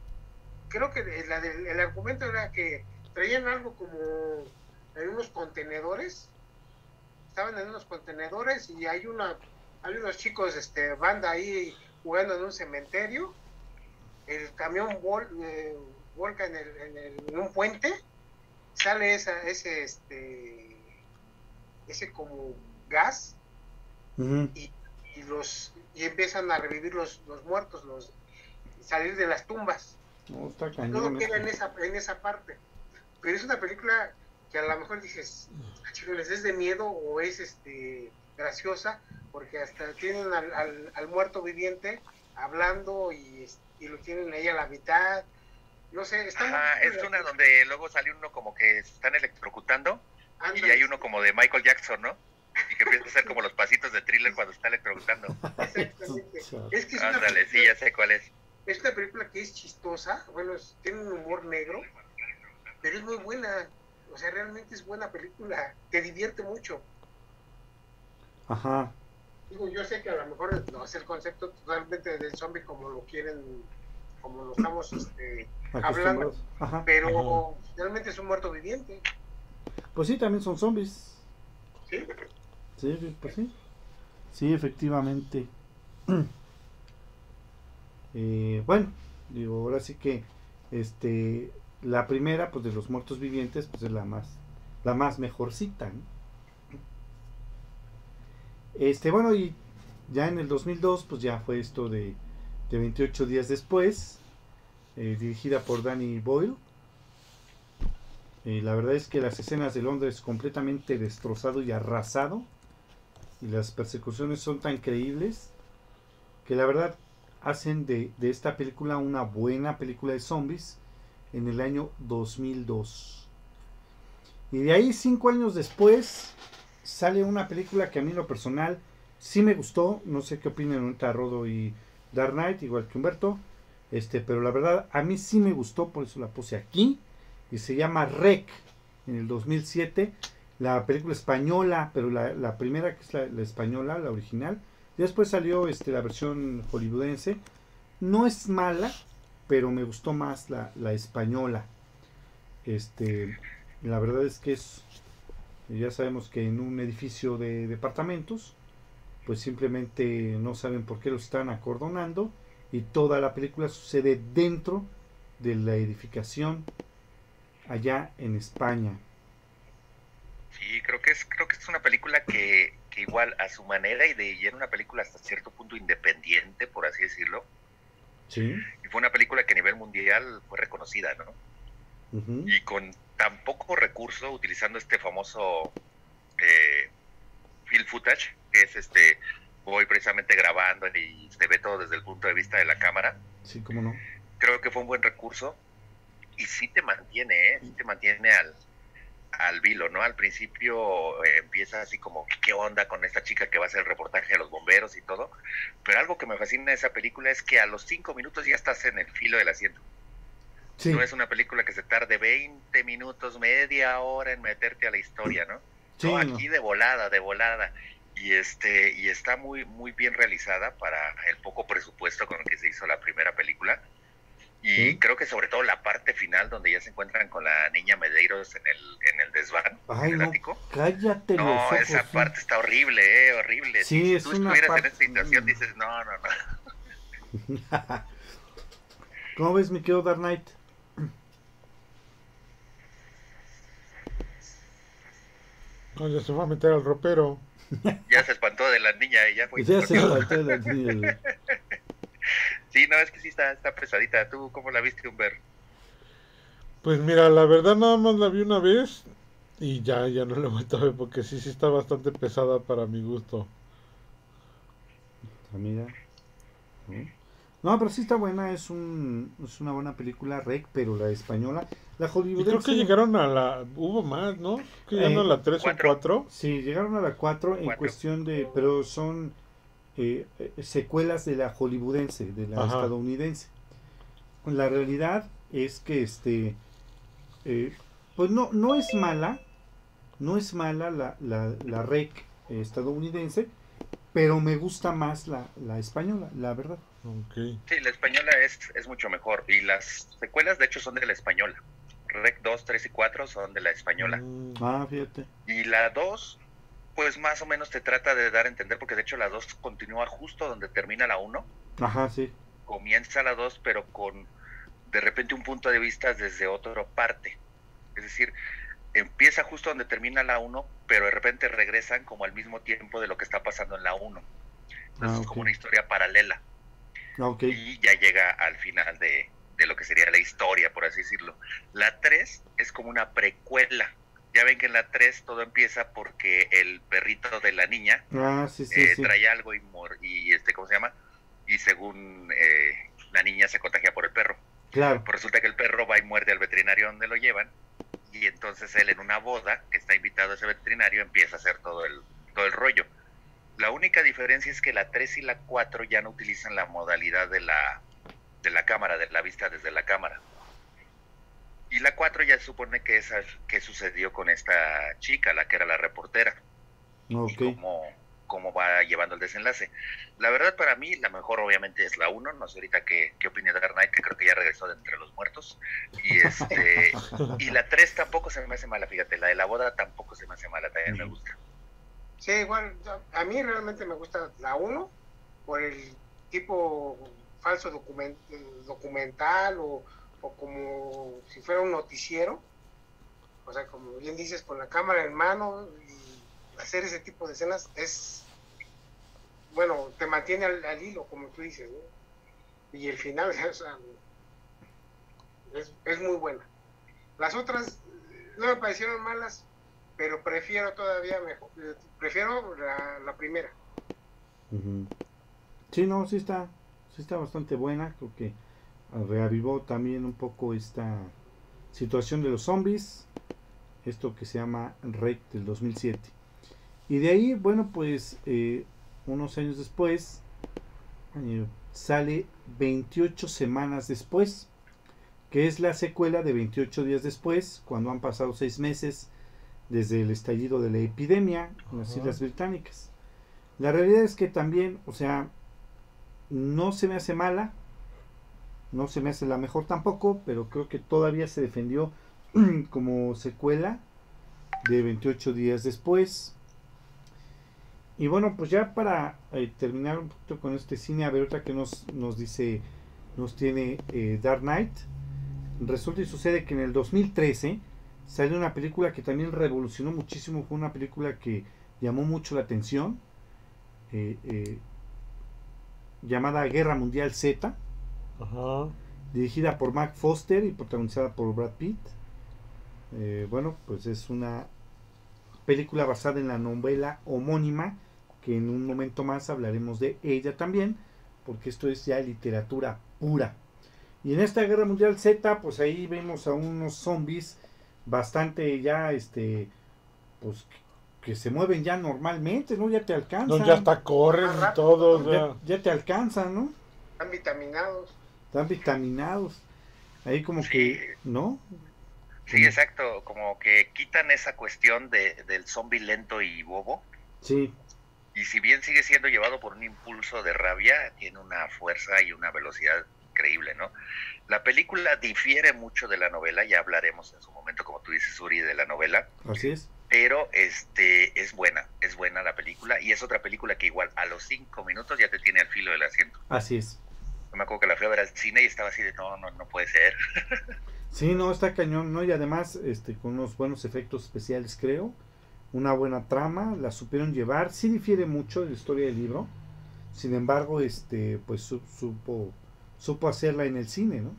Creo que la del- el argumento era que traían algo como en unos contenedores. Estaban en unos contenedores y hay una hay unos chicos, este, banda ahí jugando en un cementerio. El camión vol- eh, volca en, el- en el- en un puente. Sale esa, ese, este, ese como gas Ujú. y los y empiezan a revivir los, los muertos, los salir de las tumbas. No, está Todo queda en esa, en esa parte. Pero es una película que a lo mejor dices, "Ah, chiles, ¿es de miedo o es este graciosa? Porque hasta tienen al, al, al muerto viviente hablando y, y lo tienen ahí a la mitad. No sé, está muy es una donde luego sale uno como que se están electrocutando y hay uno como de Michael Jackson, ¿no? Y que empieza a hacer como los pasitos de thriller cuando está electrocutando. Exactamente. Chao. Es que es una, Ándale, sí, ya sé cuál es. Es una película que es chistosa, bueno, es- tiene un humor negro, pero es muy buena. O sea, realmente es buena película, te divierte mucho. Ajá. Digo, yo sé que a lo mejor no es el concepto totalmente del zombie como lo quieren, como lo estamos, este. Ajá. pero realmente es un muerto viviente. Pues sí, también son zombies. ¿sí? Sí, pues sí. Sí, efectivamente. Eh, bueno, digo, ahora sí que este la primera pues de los muertos vivientes pues es la más la más mejorcita. Este, bueno, y ya en el 2002 pues ya fue esto de, de 28 días después, eh, dirigida por Danny Boyle. Eh, la verdad es que las escenas de Londres completamente destrozado y arrasado y las persecuciones son tan creíbles que la verdad hacen de, de esta película una buena película de zombies en el año 2002. Y de ahí cinco años después sale una película que a mí en lo personal sí me gustó, no sé qué opinan ahorita Rodo y Dark Knight, igual que Humberto, este, pero la verdad a mí sí me gustó, por eso la puse aquí, y se llama Rec, en el 2007, la película española, pero la, la primera que es la, la española, la original, después salió este, la versión hollywoodense, no es mala, pero me gustó más la, la española, este, la verdad es que es, ya sabemos que en un edificio de departamentos, pues simplemente no saben por qué lo están acordonando y toda la película sucede dentro de la edificación allá en España. Sí, creo que es, creo que es una película que, que igual a su manera y de y era una película hasta cierto punto independiente, por así decirlo. Sí. Y fue una película que a nivel mundial fue reconocida, ¿no? Y con tan poco recurso utilizando este famoso eh, field footage que es este voy precisamente grabando y se ve todo desde el punto de vista de la cámara Sí, cómo no. creo que fue un buen recurso y sí te mantiene ¿eh? sí te mantiene al al vilo, ¿no? Al principio eh, empieza así como, ¿qué onda con esta chica que va a hacer el reportaje de los bomberos y todo? Pero algo que me fascina de esa película es que a los cinco minutos ya estás en el filo del asiento. Sí, No es una película que se tarde 20 minutos, media hora en meterte a la historia, ¿no? sí, No, no. aquí de volada, de volada. Y este y está muy muy bien realizada para el poco presupuesto con el que se hizo la primera película. Y Sí. creo que sobre todo la parte final donde ya se encuentran con la niña Medeiros en el en el desván, Ay, en el no, ático. cállate los No, ojos. esa sí. parte está horrible, eh, horrible. Sí, si es tú una estuvieras parte- en esta situación dices, no, no, no. ¿Cómo ves, mi querido Dark Knight? No, ya se va a meter al ropero. Ya se espantó de la niña y ya fue. Ya se saltó de las niñas, güey. Sí, no, es que sí está, está pesadita. ¿Tú cómo la viste, Humber? Pues mira, la verdad nada más la vi una vez y ya, ya no la he vuelto a ver porque sí, sí está bastante pesada para mi gusto. Ah, mira. ¿no? No, pero sí está buena, es, un, es una buena película, Rec, pero la española, la hollywoodense... creo que llegaron a la... Hubo más, ¿no? Que llegaron a la 3 o Cuatro. 4. Sí, llegaron a la 4 en cuestión de... Pero son eh, eh, secuelas de la hollywoodense, de la Ajá. estadounidense. La realidad es que este... eh, pues no, no es mala, no es mala la, la, la rec estadounidense, pero me gusta más la, la española, la verdad. Ok. Sí, la española es, es mucho mejor. Y las secuelas, de hecho, son de la española. Rec 2, 3 y 4 son de la española. Mm, Ah, fíjate. Y la 2, pues más o menos te trata de dar a entender, porque de hecho la 2 continúa justo donde termina la 1. Ajá, sí. Comienza la 2, pero con de repente un punto de vista desde otra parte. Es decir, empieza justo donde termina la 1, pero de repente regresan como al mismo tiempo de lo que está pasando en la 1. Entonces Ah, es como una historia paralela. Ah, ok. y ya llega al final de, de lo que sería la historia, por así decirlo. La 3 es como una precuela. Ya ven que en la 3 todo empieza porque el perrito de la niña Ah, sí, sí, eh, sí. trae algo y, mor- y este, ¿cómo se llama? Y según eh, la niña se contagia por el perro. Claro. Pues resulta que el perro va y muerde al veterinario donde lo llevan y entonces él en una boda que está invitado a ese veterinario empieza a hacer todo el, todo el rollo. La única diferencia es que la 3 y la 4 ya no utilizan la modalidad de la, de la cámara, de la vista desde la cámara. Y la 4 ya se supone que es que sucedió con esta chica, la que era la reportera y Ok. cómo, cómo va llevando el desenlace. La verdad para mí la mejor obviamente es la 1, no sé ahorita qué, qué opina Dark Knight, que creo que ya regresó de entre los muertos. Y este y la 3 tampoco se me hace mala, fíjate, la de la boda tampoco se me hace mala, también me gusta. Sí, igual, a- a mí realmente me gusta la 1 por el tipo falso document- documental o, o como si fuera un noticiero. O sea, como bien dices, con la cámara en mano y hacer ese tipo de escenas es, bueno, te mantiene al, hilo, como tú dices. Y el final, o sea, es, es muy buena. Las otras eh, no me parecieron malas, pero prefiero todavía mejor, eh, prefiero la, la primera. Ujú. Sí, no, sí está, sí está bastante buena. Creo que reavivó también un poco esta situación de los zombies. Esto que se llama Rec del 2007. Y de ahí, bueno, pues eh, unos años después, eh, sale 28 semanas después, que es la secuela de 28 días después, cuando han pasado seis meses desde el estallido de la epidemia en las Ajá. Islas Británicas. La realidad es que también, o sea, no se me hace mala, no se me hace la mejor tampoco, pero creo que todavía se defendió como secuela de 28 días después. Y bueno, pues ya para eh, terminar un poquito con este cine, a ver otra que nos, nos dice, nos tiene eh, Dark Knight. Resulta y sucede que en el 2013 salió una película que también revolucionó muchísimo, fue una película que llamó mucho la atención, eh, llamada Guerra Mundial Z, Ajá. dirigida por Mark Foster y protagonizada por Brad Pitt. Eh, bueno, pues es una película basada en la novela homónima, que en un momento más hablaremos de ella también, porque esto es ya literatura pura. Y en esta Guerra Mundial Z, pues ahí vemos a unos zombies bastante ya, este, pues que se mueven ya normalmente, ¿no? Ya te alcanzan. No, ya hasta corren y todo. ya, ya te alcanzan, ¿no? Están vitaminados. Están vitaminados. Ahí como Sí. que, ¿no? Sí, exacto, como que quitan esa cuestión de, del zombie lento y bobo, Sí, y si bien sigue siendo llevado por un impulso de rabia, tiene una fuerza y una velocidad increíble, ¿no? La película difiere mucho de la novela, ya hablaremos en su momento, como tú dices, Uri, de la novela, así es. pero este es buena, es buena la película, y es otra película que igual a los cinco minutos ya te tiene al filo del asiento. Así es. Me acuerdo que la fui a ver al cine y estaba así de, no, no, no puede ser. Sí, no, está cañón, ¿no? Y además, este, con unos buenos efectos especiales, creo. Una buena trama, la supieron llevar. Sí difiere mucho de la historia del libro. Sin embargo, este, pues su- supo, supo hacerla en el cine, ¿no?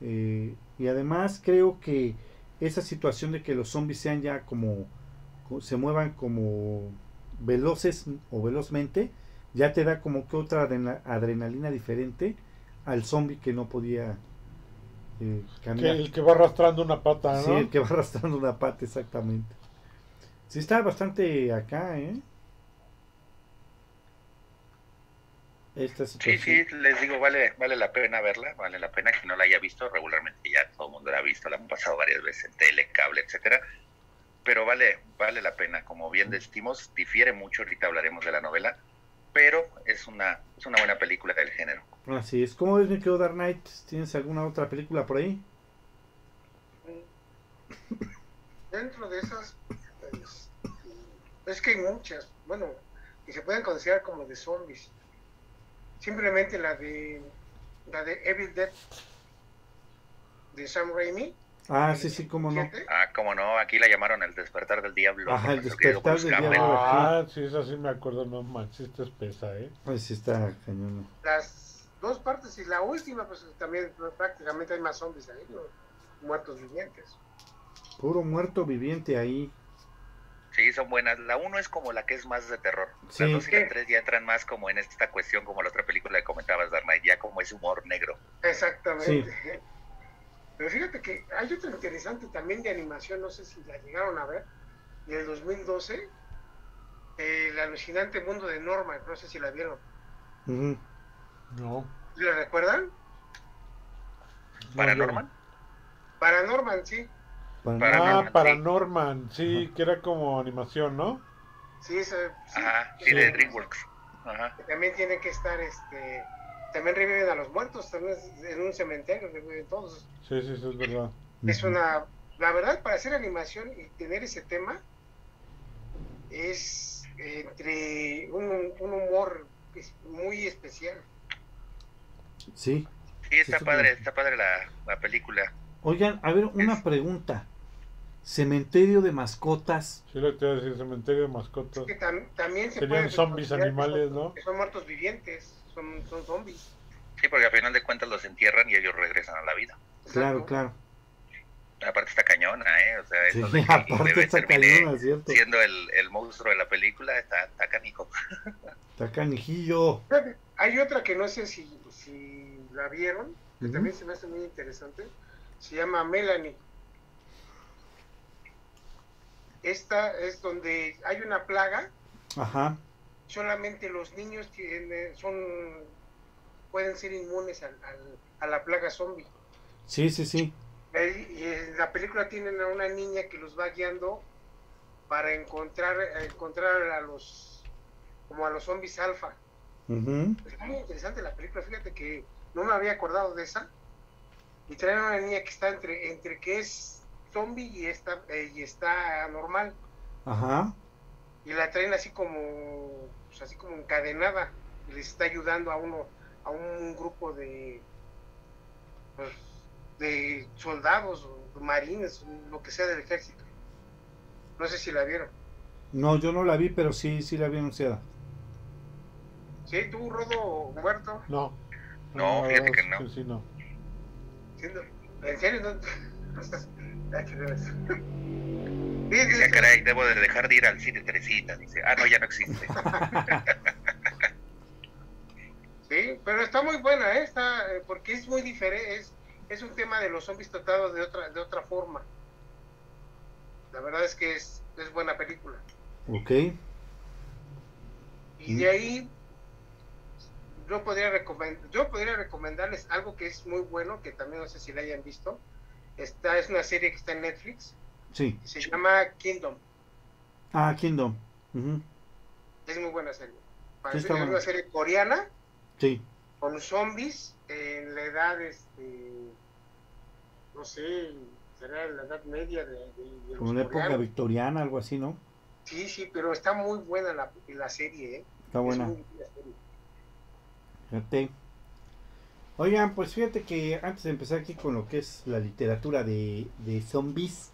Eh, y además creo que esa situación de que los zombies sean ya como, co- se muevan como veloces o velozmente, ya te da como que otra adrena- adrenalina diferente al zombie que no podía eh, Que caminar. el que va arrastrando una pata, ¿no? Sí, el que va arrastrando una pata, exactamente. Sí, está bastante acá, ¿eh? Esta Sí, situación. sí, les digo, vale, vale la pena verla, vale la pena que no la haya visto, regularmente ya todo el mundo la ha visto, la han pasado varias veces en tele, cable, etcétera, pero vale, vale la pena, como bien decimos, difiere mucho, ahorita hablaremos de la novela, pero es una, es una buena película del género. Así es. ¿Cómo ves, mi querido Dark Knight? ¿Tienes alguna otra película por ahí? Dentro de esas, pues, es que hay muchas, bueno, que se pueden considerar como de zombies. Simplemente la de la de Evil Dead de Sam Raimi. Ah, sí, sí, cómo no. Ah, como no, aquí la llamaron El Despertar del Diablo. Ajá, El Despertar del Campbell. Diablo. Ah, sí, esa sí me acuerdo, no manches, esta es pesa, ¿eh? Pues sí está cañón. Las dos partes y la última, pues también prácticamente hay más zombies ahí, ¿no? muertos vivientes. Puro muerto viviente ahí. Sí, son buenas. La uno es como la que es más de terror. Sí. La dos y la tres ya entran más como en esta cuestión, como la otra película que comentabas, Dark Knight, ya como ese humor negro. Exactamente. Pero fíjate que hay otra interesante también de animación, no sé si la llegaron a ver, del 2012, El alucinante mundo de Norman, no sé si la vieron. No. ¿La recuerdan? no, Paranorman. Paranorman, sí. Ah, Paranorman, Paranorman, sí, que era como animación, ¿no? Sí, esa- sí. Ajá, sí, Sí. de DreamWorks. Ajá. Que También tienen que estar, este, también reviven a los muertos, también en un cementerio, reviven todos. Sí, sí, sí, es verdad. Es una, la verdad, para hacer animación y tener ese tema, es entre un, un humor es muy especial. Sí. Sí, está Sí, padre, está padre la, la película. Oigan, a ver, una Es- pregunta. Cementerio de mascotas. Sí, lo que te iba a decir, cementerio de mascotas. Que tam- también se Serían puede zombies que animales, ¿no? que son muertos vivientes, son, son zombies. Sí, porque al final de cuentas los entierran y ellos regresan a la vida. Claro, claro. Aparte está cañona, ¿eh? O sea, Sí, eso de que el aparte está cañona, ¿cierto? siendo el, el monstruo de la película, está, está canijo. Está canijillo. Hay otra que no sé si, si la vieron, que también se me hace muy interesante. Se llama Melanie. esta es donde hay una plaga, Ajá. Solamente los niños tienen, son pueden ser inmunes al- al- a la plaga zombie. Sí, sí, sí. Y en la película tienen a una niña que los va guiando para encontrar encontrar a los como a los zombies alfa. Es muy interesante la película, fíjate que no me había acordado de esa. Y traen a una niña que está entre entre que es zombie y está eh, y está normal Ajá. y la traen así como pues, así como encadenada y les está ayudando a uno a un grupo de pues, de soldados o marines lo que sea del ejército no sé si la vieron No, yo no la vi, pero sí, sí la vi anunciada. sí tú Rodo muerto No. No, fíjate que no. sí, no. Sí, no. en serio no Dice, caray, debo de dejar de ir al cine Teresita. Dice, ah, no, ya no existe. Sí, pero está muy buena, ¿eh? Está, eh, porque es muy diferente, es, es un tema de los zombies tratados de otra, de otra forma. La verdad es que es, es buena película. Ok. Y de ahí yo podría recomendar, yo podría recomendarles algo que es muy bueno, que también no sé si la hayan visto. Esta es una serie que está en Netflix, Sí. se llama Kingdom. Ah, Kingdom. Ujú. Es muy buena serie. Sí, es buena. una serie coreana Sí. con zombies en la edad, este, no sé, será en la edad media de, de- de Como una época victoriana, algo así, ¿no? Sí, sí, pero está muy buena la, la serie, ¿eh? Está Es buena. muy buena serie. Fíjate. Oigan, pues fíjate que antes de empezar aquí con lo que es la literatura de, de zombies,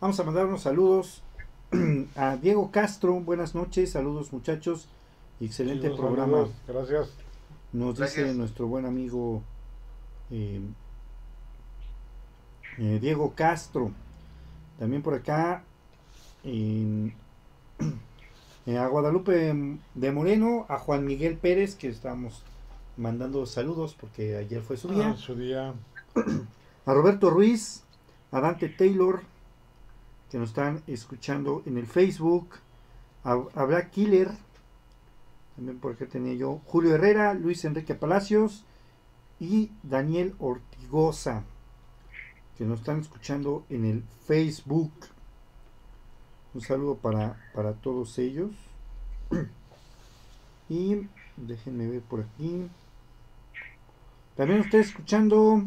vamos a mandar unos saludos a Diego Castro. Buenas noches, saludos muchachos. Excelente programa. saludos, Gracias. Nos dice nuestro buen amigo eh, eh, Diego Castro. También por acá en- eh, a Guadalupe de Moreno, a Juan Miguel Pérez, que estamos mandando saludos porque ayer fue su día. Ah, su día. A Roberto Ruiz, a Dante Taylor, que nos están escuchando en el Facebook. Black Killer, también por acá tenía yo. Julio Herrera, Luis Enrique Palacios y Daniel Ortigosa, que nos están escuchando en el Facebook. Un saludo para, para todos ellos. Y déjenme ver por aquí. También estoy escuchando.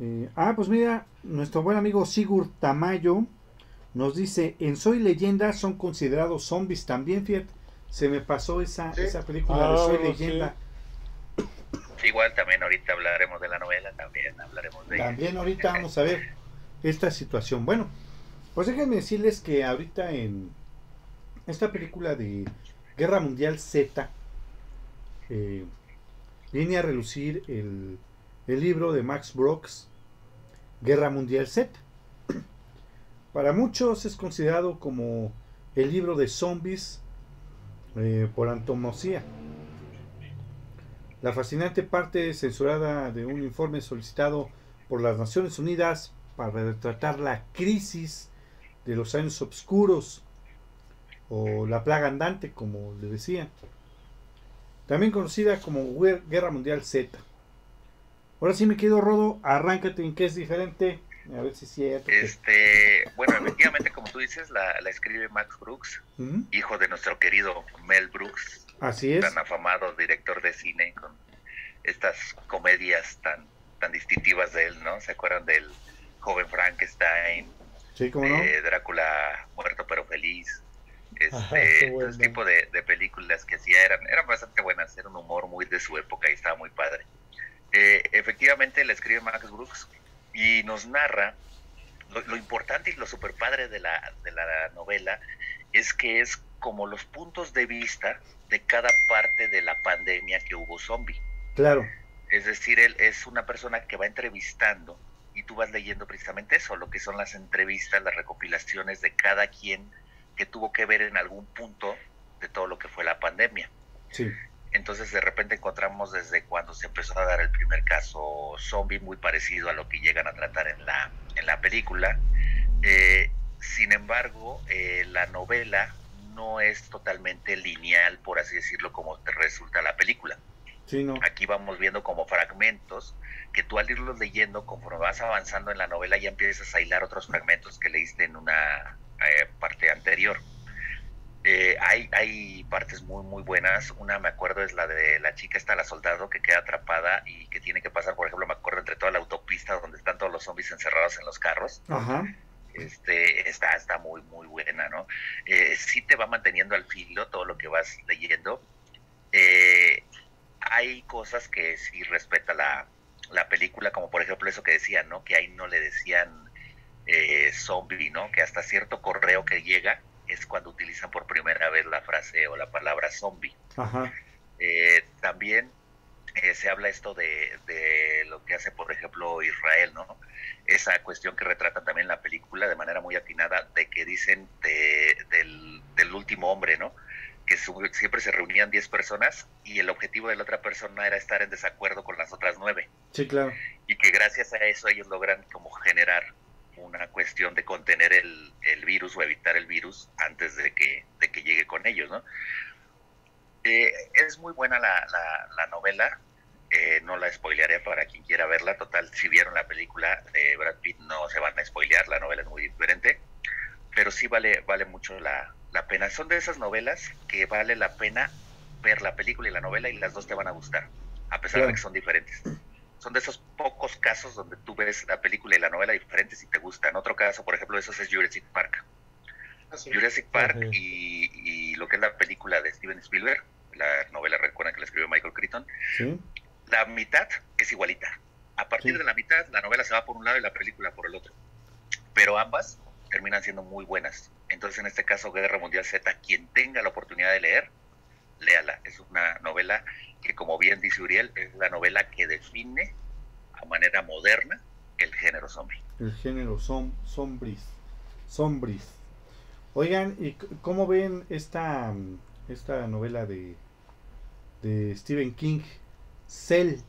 Eh, ah, pues mira, nuestro buen amigo Sigurd Tamayo nos dice: En Soy Leyenda son considerados zombies también. Fíjate, se me pasó esa, Sí. esa película de Ah, Soy sí. Leyenda. Igual también ahorita hablaremos de la novela, también hablaremos de ella. También ahorita vamos a ver esta situación. Bueno, pues déjenme decirles que ahorita en esta película de Guerra Mundial Z eh, viene a relucir el, el libro de Max Brooks, Guerra Mundial Z. Para muchos es considerado como el libro de zombies eh, por antonomasia. La fascinante parte censurada de un informe solicitado por las Naciones Unidas para retratar la crisis de los años oscuros o la plaga andante, como le decía, también conocida como Guer- Guerra Mundial Z. Ahora sí me quedo rodo, arráncate en qué es diferente, a ver si es cierto. Este, bueno, efectivamente, como tú dices, la, la escribe Max Brooks, hijo de nuestro querido Mel Brooks, Así es, tan afamado director de cine con estas comedias tan tan distintivas de él, ¿no? ¿Se acuerdan del joven Frankenstein, sí, como no. de Drácula muerto pero feliz? Ajá, Este, bueno. ese tipo de, de películas que hacía eran, eran bastante buenas, era un humor muy de su época y estaba muy padre. Eh, efectivamente la escribe Max Brooks y nos narra lo, lo importante y lo super padre de la, de la novela es que es como los puntos de vista de cada parte de la pandemia que hubo zombie. Claro, Es decir, él es una persona que va entrevistando y tú vas leyendo precisamente eso, lo que son las entrevistas, las recopilaciones de cada quien que tuvo que ver en algún punto de todo lo que fue la pandemia. sí, Entonces de repente encontramos desde cuando se empezó a dar el primer caso zombie muy parecido a lo que llegan a tratar en la en la película. Eh, sin embargo, eh, la novela no es totalmente lineal, por así decirlo, como te resulta la película. Sí, no. Aquí vamos viendo como fragmentos que tú al irlos leyendo, conforme vas avanzando en la novela, ya empiezas a hilar otros fragmentos que leíste en una eh, parte anterior. Eh, hay, hay partes muy, muy buenas. Una, me acuerdo, es la de la chica esta, la soldado, que queda atrapada y que tiene que pasar, por ejemplo, me acuerdo, entre toda la autopista donde están todos los zombies encerrados en los carros. Ajá. Este, está, está muy, muy buena, ¿no? Eh, sí te va manteniendo al filo todo lo que vas leyendo. Eh, hay cosas que sí respeta la, la película, como por ejemplo eso que decían, ¿no? Que ahí no le decían eh, zombie, ¿no? Que hasta cierto correo que llega es cuando utilizan por primera vez la frase o la palabra zombie. Ajá. Eh, también eh, se habla esto de, de, lo que hace, por ejemplo, Israel, ¿no? Esa cuestión que retrata también la película de manera muy atinada, de que dicen de, del, del, último hombre, ¿no? Que su, siempre se reunían 10 personas y el objetivo de la otra persona era estar en desacuerdo con las otras 9. Sí, claro. Y que gracias a eso ellos logran como generar una cuestión de contener el, el, virus o evitar el virus antes de que, de que llegue con ellos, ¿no? Eh, es muy buena la, la, la novela, eh, no la spoilearé para quien quiera verla, total, si vieron la película de Brad Pitt no se van a spoilear, la novela es muy diferente, pero sí vale, vale mucho la, la pena. Son de esas novelas que vale la pena ver la película y la novela y las dos te van a gustar, a pesar claro. de que son diferentes son de esos pocos casos donde tú ves la película y la novela diferentes y te gustan. Otro caso, por ejemplo, de esos es Jurassic Park. Así. Jurassic Park y, y, lo que es la película de Steven Spielberg, la novela recuerdan que la escribió Michael Crichton, ¿Sí? la mitad es igualita. A partir sí. de la mitad, la novela se va por un lado y la película por el otro. Pero ambas terminan siendo muy buenas. Entonces, en este caso, Guerra Mundial Z, quien tenga la oportunidad de leer, léala. Es una novela que, como bien dice Uriel, es la novela que define a manera moderna el género zombie. El género som sombris. Sombris. Oigan, ¿y cómo ven esta, esta novela de, de Stephen King, Cell?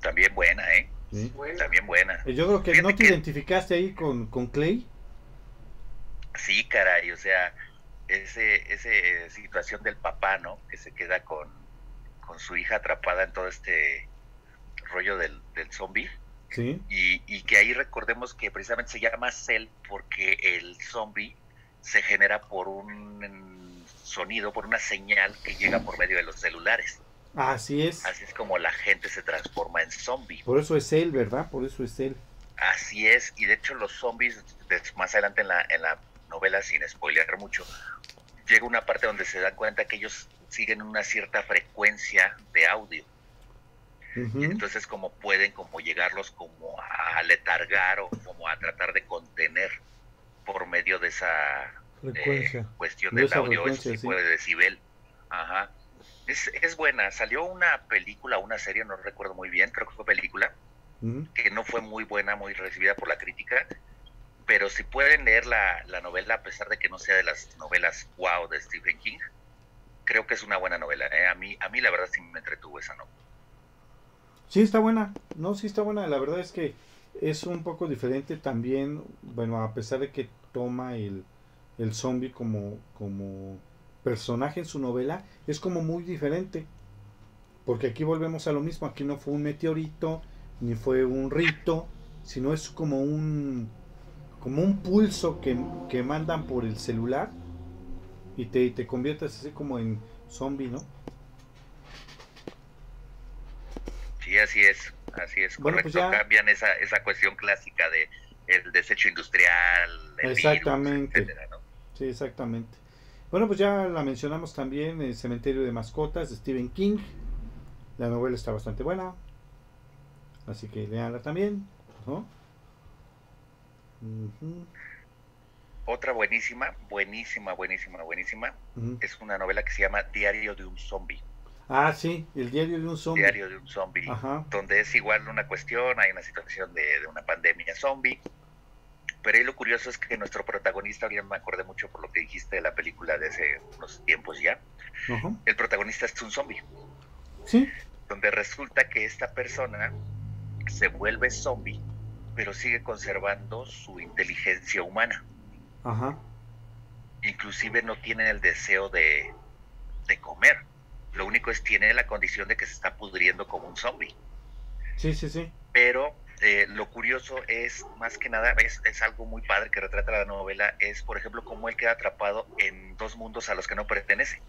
También buena, ¿eh? ¿Sí? También buena. Yo creo que Fíjate no te que... identificaste ahí con, con Clay. Sí, caray, o sea, ese, ese situación del papá, ¿no? Que se queda con, con su hija atrapada en todo este rollo del, del zombie. Sí. Y, y, que ahí recordemos que precisamente se llama Cell porque el zombie se genera por un sonido, por una señal que llega por medio de los celulares. Así es. Así es como la gente se transforma en zombie. Por eso es él, ¿verdad? Por eso es él. Así es, y de hecho los zombies, más adelante en la, en la novela, sin spoilear mucho, llega una parte donde se dan cuenta que ellos siguen una cierta frecuencia de audio. Uh -huh. Entonces como pueden como llegarlos como a letargar o como a tratar de contener por medio de esa frecuencia. Eh, cuestión del audio, ese tipo sí. de decibel. Ajá. Es, es, buena. Salió una película, una serie, no recuerdo muy bien, creo que fue película, uh -huh. que no fue muy buena, muy recibida por la crítica, pero si pueden leer la, la, novela, a pesar de que no sea de las novelas wow de Stephen King, creo que es una buena novela. ¿eh? A, mí, a mí la verdad sí me entretuvo esa novela. Sí, está buena. No, sí está buena. La verdad es que es un poco diferente también, bueno, a pesar de que toma el, el zombie como, como personaje en su novela, es como muy diferente. Porque aquí volvemos a lo mismo, aquí no fue un meteorito, ni fue un rito, sino es como un como un pulso que, que mandan por el celular y te, te conviertes así como en zombie, ¿no? Sí, así es, así es, bueno, correcto. Pues ya... Cambian esa, esa cuestión clásica de el desecho industrial, el exactamente. Virus, etcétera, ¿no? Sí, exactamente. Bueno, pues ya la mencionamos también, el Cementerio de Mascotas de Stephen King. La novela está bastante buena. Así que leanla también. ¿no? Uh -huh. Otra buenísima, buenísima, buenísima, buenísima, uh -huh. es una novela que se llama Diario de un Zombie. Ah, sí, el diario de un zombie. Diario de un zombie, Ajá. donde es igual una cuestión, hay una situación de, de, una pandemia zombie, pero ahí lo curioso es que nuestro protagonista, ahora me acordé mucho por lo que dijiste de la película de hace unos tiempos ya, uh -huh. el protagonista es un zombie. Sí. Donde resulta que esta persona se vuelve zombie, pero sigue conservando su inteligencia humana. Ajá. Inclusive no tiene el deseo de, de comer. Lo único es tiene la condición de que se está pudriendo como un zombie. Sí, sí, sí. Pero eh, lo curioso es, más que nada, es, es, algo muy padre que retrata la novela, es, por ejemplo, cómo él queda atrapado en dos mundos a los que no pertenece.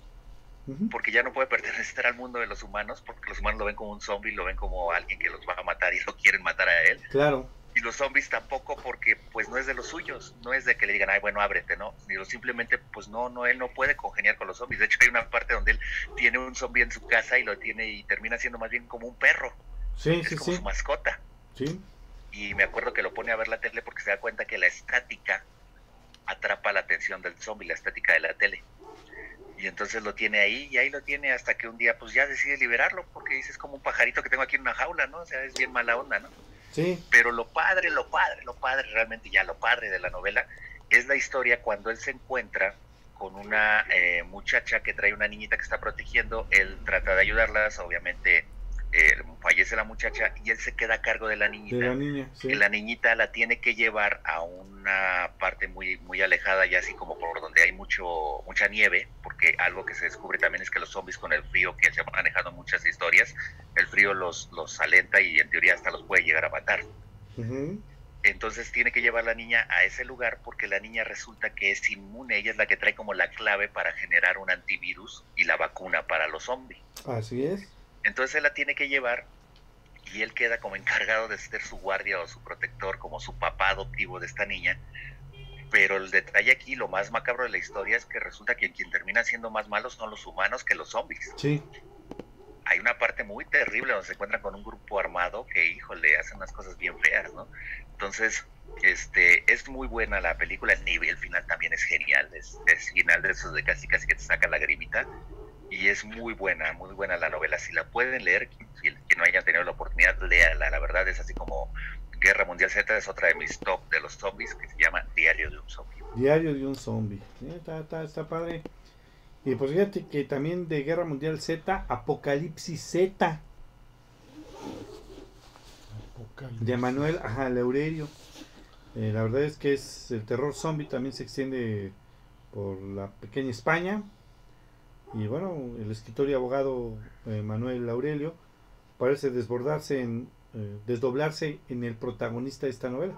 Porque ya no puede pertenecer al mundo de los humanos, porque los humanos lo ven como un zombie, lo ven como alguien que los va a matar y lo quieren matar a él. Claro. Y los zombies tampoco, porque pues no es de los suyos, no es de que le digan, ay, bueno, ábrete, ¿no? Sino simplemente, pues no, no, él no puede congeniar con los zombies. De hecho, hay una parte donde él tiene un zombie en su casa y lo tiene y termina siendo más bien como un perro. Sí, es sí, como sí. su mascota. Sí. Y me acuerdo que lo pone a ver la tele porque se da cuenta que la estática atrapa la atención del zombie, la estática de la tele. Y entonces lo tiene ahí y ahí lo tiene hasta que un día pues ya decide liberarlo porque dice es como un pajarito que tengo aquí en una jaula, ¿no? O sea, es bien mala onda, ¿no? Sí. Pero lo padre, lo padre, lo padre, realmente ya lo padre de la novela es la historia cuando él se encuentra con una eh, muchacha que trae una niñita que está protegiendo, él trata de ayudarlas, obviamente eh, fallece la muchacha y él se queda a cargo de la niñita. De la niña, sí. La niñita la tiene que llevar a una parte muy muy alejada, ya así como por donde hay mucho mucha nieve, porque algo que se descubre también es que los zombies con el frío, que se han manejado muchas historias, el frío los, los alenta y en teoría hasta los puede llegar a matar. Entonces tiene que llevar la niña a ese lugar porque la niña resulta que es inmune, ella es la que trae como la clave para generar un antivirus y la vacuna para los zombies. Así es. Entonces él la tiene que llevar y él queda como encargado de ser su guardia o su protector, como su papá adoptivo de esta niña. Pero el detalle aquí, lo más macabro de la historia es que resulta que quien termina siendo más malos son los humanos que los zombies. Sí. Hay una parte muy terrible donde se encuentran con un grupo armado que, híjole, hacen unas cosas bien feas, ¿no? Entonces, este, es muy buena la película, el nivel final también es genial, es, es final de esos de casi casi que te saca la grimita y es muy buena, muy buena la novela. Si la pueden leer, si que no hayan tenido la oportunidad, léala. La verdad es así como Guerra Mundial Z es otra de mis top de los zombies que se llama Diario de un zombie. Diario de un zombie. Sí, está, está, está padre. Y pues fíjate que también de Guerra Mundial Z, Apocalipsis Z, de Manuel ajá, Laurerio. Eh, la verdad es que es el terror zombie también se extiende por la pequeña España. Y bueno, el escritor y abogado eh, Manuel Aurelio parece desbordarse en eh, desdoblarse en el protagonista de esta novela.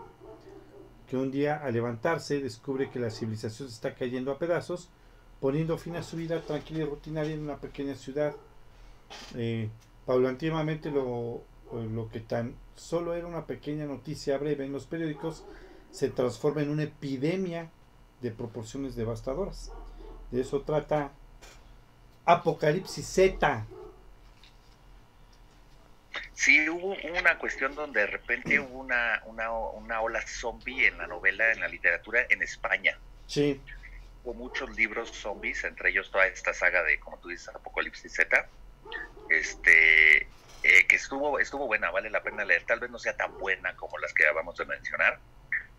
Que un día al levantarse descubre que la civilización está cayendo a pedazos, poniendo fin a su vida tranquila y rutinaria en una pequeña ciudad. Eh, paulatinamente lo, lo que tan solo era una pequeña noticia breve en los periódicos se transforma en una epidemia de proporciones devastadoras. De eso trata Apocalipsis Z. Sí, hubo una cuestión donde de repente hubo una, una, una ola zombie en la novela, en la literatura en España. Sí. Hubo muchos libros zombies, entre ellos toda esta saga de, como tú dices, Apocalipsis Z. Este, eh, que estuvo, estuvo buena, vale la pena leer. Tal vez no sea tan buena como las que acabamos de mencionar,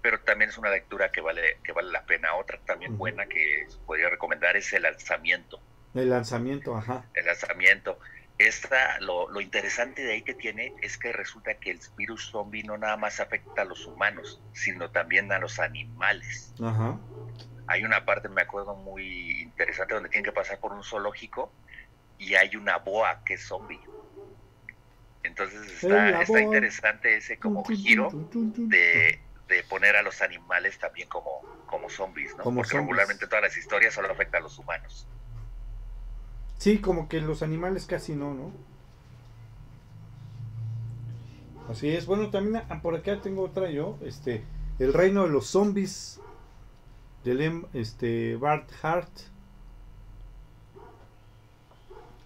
pero también es una lectura que vale, que vale la pena. Otra también buena que podría recomendar es El Lanzamiento. El lanzamiento, ajá. El Lanzamiento. Esta, lo, lo interesante de ahí que tiene es que resulta que el virus zombie no nada más afecta a los humanos, sino también a los animales. Ajá. Hay una parte, me acuerdo, muy interesante donde tienen que pasar por un zoológico y hay una boa que es zombie. Entonces está, está interesante ese como giro de, de poner a los animales también como, como zombies, ¿no? Como Porque zombies. regularmente todas las historias solo afectan a los humanos. Sí, como que los animales casi no, ¿no? Así es. Bueno, también ah, por acá tengo otra yo. Este, El reino de los zombies. De Lem, este, Bart Hart.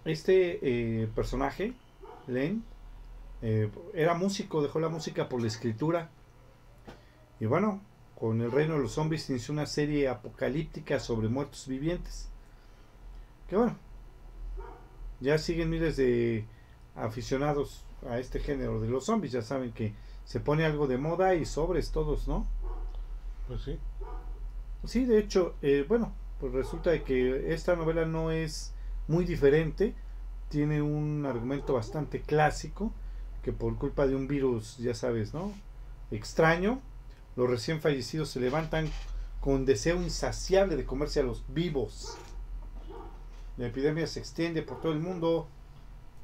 Este eh, personaje, Len, eh, era músico, dejó la música por la escritura. Y bueno, con el reino de los zombies inició una serie apocalíptica sobre muertos vivientes. Que bueno, ya siguen miles de aficionados a este género de los zombies. Ya saben que se pone algo de moda y sobres todos, ¿no? Pues sí. Sí, de hecho, eh, bueno, pues resulta de que esta novela no es muy diferente. Tiene un argumento bastante clásico que por culpa de un virus, ya sabes, ¿no? Extraño, los recién fallecidos se levantan con deseo insaciable de comerse a los vivos. La epidemia se extiende por todo el mundo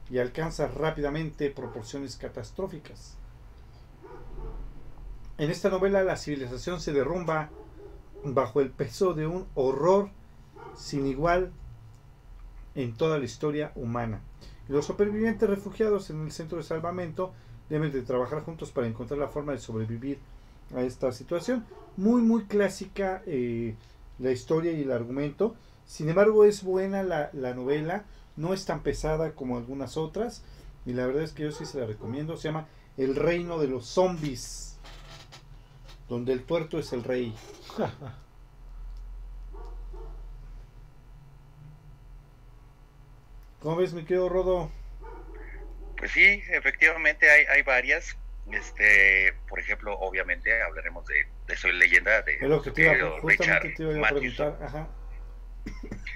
y alcanza rápidamente proporciones catastróficas. En esta novela la civilización se derrumba bajo el peso de un horror sin igual en toda la historia humana. Los supervivientes refugiados en el centro de salvamento deben de trabajar juntos para encontrar la forma de sobrevivir a esta situación. Muy, muy clásica eh, la historia y el argumento. Sin embargo, es buena la, la, novela. No es tan pesada como algunas otras. Y la verdad es que yo sí se la recomiendo. Se llama El Reino de los Zombies. Donde el tuerto es el rey. ¿Cómo ves, mi querido Rodo? Pues sí, efectivamente hay, hay varias. Este, por ejemplo, obviamente hablaremos de, de Soy Leyenda de, lo que te iba, de justamente te iba a Matthews. preguntar. Ajá.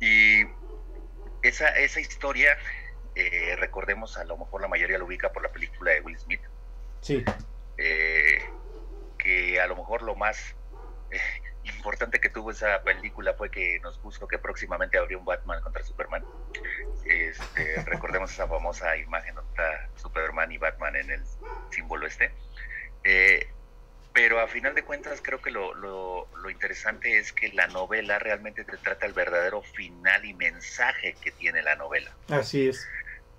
Y esa, esa historia, eh, recordemos, a lo mejor la mayoría lo ubica por la película de Will Smith, Sí, eh, que a lo mejor lo más eh, importante que tuvo esa película fue que nos puso que próximamente habría un Batman contra Superman. Este, recordemos esa famosa imagen donde está Superman y Batman en el símbolo este. Eh, pero a final de cuentas creo que lo, lo, lo interesante es que la novela realmente te trata el verdadero final y mensaje que tiene la novela. así es.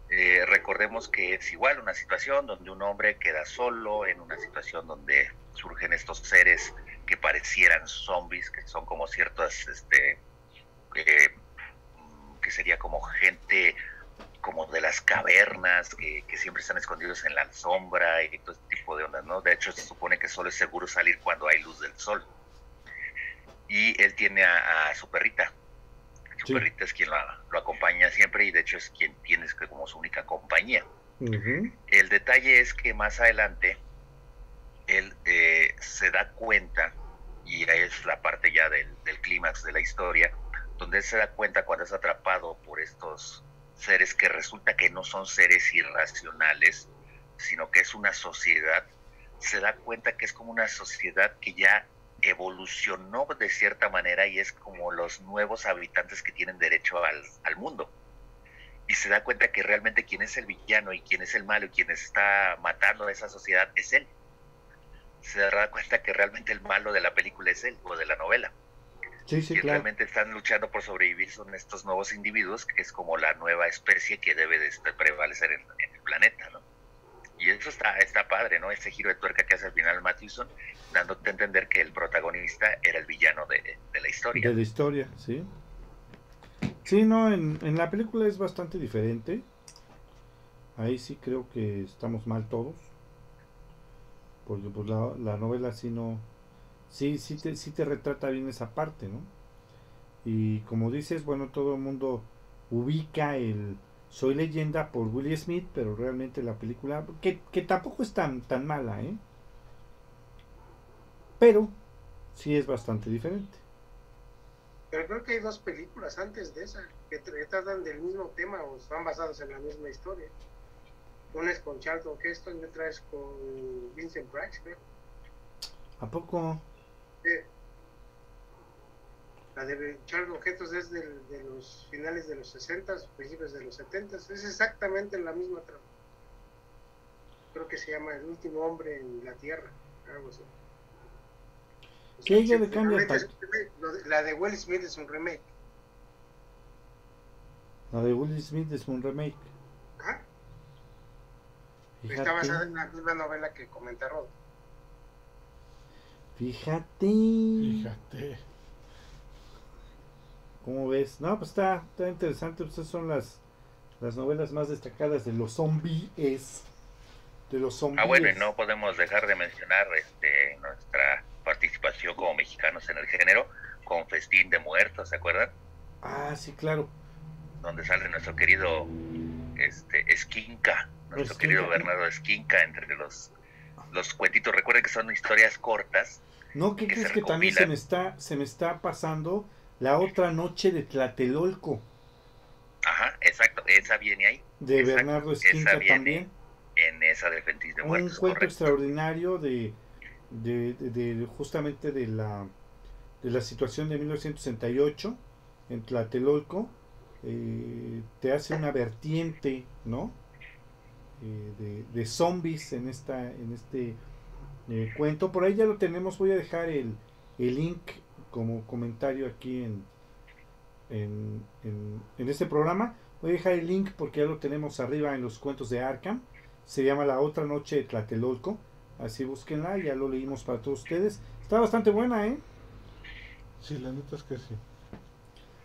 Eh, recordemos que es igual una situación donde un hombre queda solo, en una situación donde surgen estos seres que parecieran zombies, que son como ciertas, este, eh, que sería como gente como de las cavernas, que, que, siempre están escondidos en la sombra y todo este tipo de ondas, ¿no? De hecho, se supone que solo es seguro salir cuando hay luz del sol. Y él tiene a, a su perrita, su Sí. perrita es quien la- lo acompaña siempre y de hecho es quien tiene como su única compañía. El detalle es que más adelante él eh, se da cuenta, y es la parte ya del, del clímax de la historia, donde él se da cuenta cuando es atrapado por estos seres que resulta que no son seres irracionales, sino que es una sociedad, se da cuenta que es como una sociedad que ya evolucionó de cierta manera y es como los nuevos habitantes que tienen derecho al, al mundo y se da cuenta que realmente quien es el villano y quien es el malo y quien está matando a esa sociedad es él. Se da cuenta que realmente el malo de la película es él o de la novela. Sí, claro. realmente están luchando por sobrevivir son estos nuevos individuos, que es como la nueva especie que debe de prevalecer en, en el planeta, ¿no? Y eso está, está padre, ¿no? Ese giro de tuerca que hace al final Mathewson, dándote a entender que el protagonista era el villano de, de la historia. De la historia, sí. Sí, no, en, en la película es bastante diferente. Ahí sí creo que estamos mal todos. Porque pues la, la novela sí no... Sí, sí te, sí te retrata bien esa parte, ¿no? Y como dices, bueno, todo el mundo ubica el Soy leyenda por Will Smith, pero realmente la película, que, que tampoco es tan, tan mala, ¿eh? Pero sí es bastante diferente. Pero creo que hay dos películas antes de esa que tra- tratan del mismo tema o están basadas en la misma historia. Una es con Charlton Heston y otra es con Vincent Price, creo. ¿A poco? La de Charlton Heston es del- de los finales de los 60, principios de los 70. Es exactamente la misma trama. Creo que se llama El último hombre en la Tierra, algo así. Sí, ella de- La de Will Smith es un remake. La de Will Smith es un remake. Ajá. Está Fíjate, basada en la misma novela que comenta Rod. Fíjate. Fíjate. ¿Cómo ves? No, pues está, está interesante. Pues esas son las, las novelas más destacadas de los zombies. De los zombies. Ah, bueno, y no podemos dejar de mencionar este, nuestra participación como mexicanos en el género con Festín de Muertos, ¿se acuerdan? Ah, sí, claro. Donde sale nuestro querido este, Esquinca, nuestro Esquinca. querido Bernardo Esquinca, entre los, los cuentitos. Recuerden que son historias cortas. No, ¿qué Que crees que también se me está, se me está pasando la otra noche de Tlatelolco Ajá, exacto, esa viene ahí, de Exacto, Bernardo esa Esquinca también? de Fentis de un Muertos. cuento correcto. extraordinario de, de, de- de- justamente de la de la situación de 1968 en Tlatelolco eh, te hace una vertiente no Eh, de, de zombies en esta en este eh, cuento por ahí ya lo tenemos voy a dejar el, el link como comentario aquí en en, en, en este programa voy a dejar el link porque ya lo tenemos arriba en los cuentos de Arkham se llama La Otra Noche de Tlatelolco. Así búsquenla, ya lo leímos para todos ustedes. Está bastante buena, ¿eh? Sí, la neta es que sí.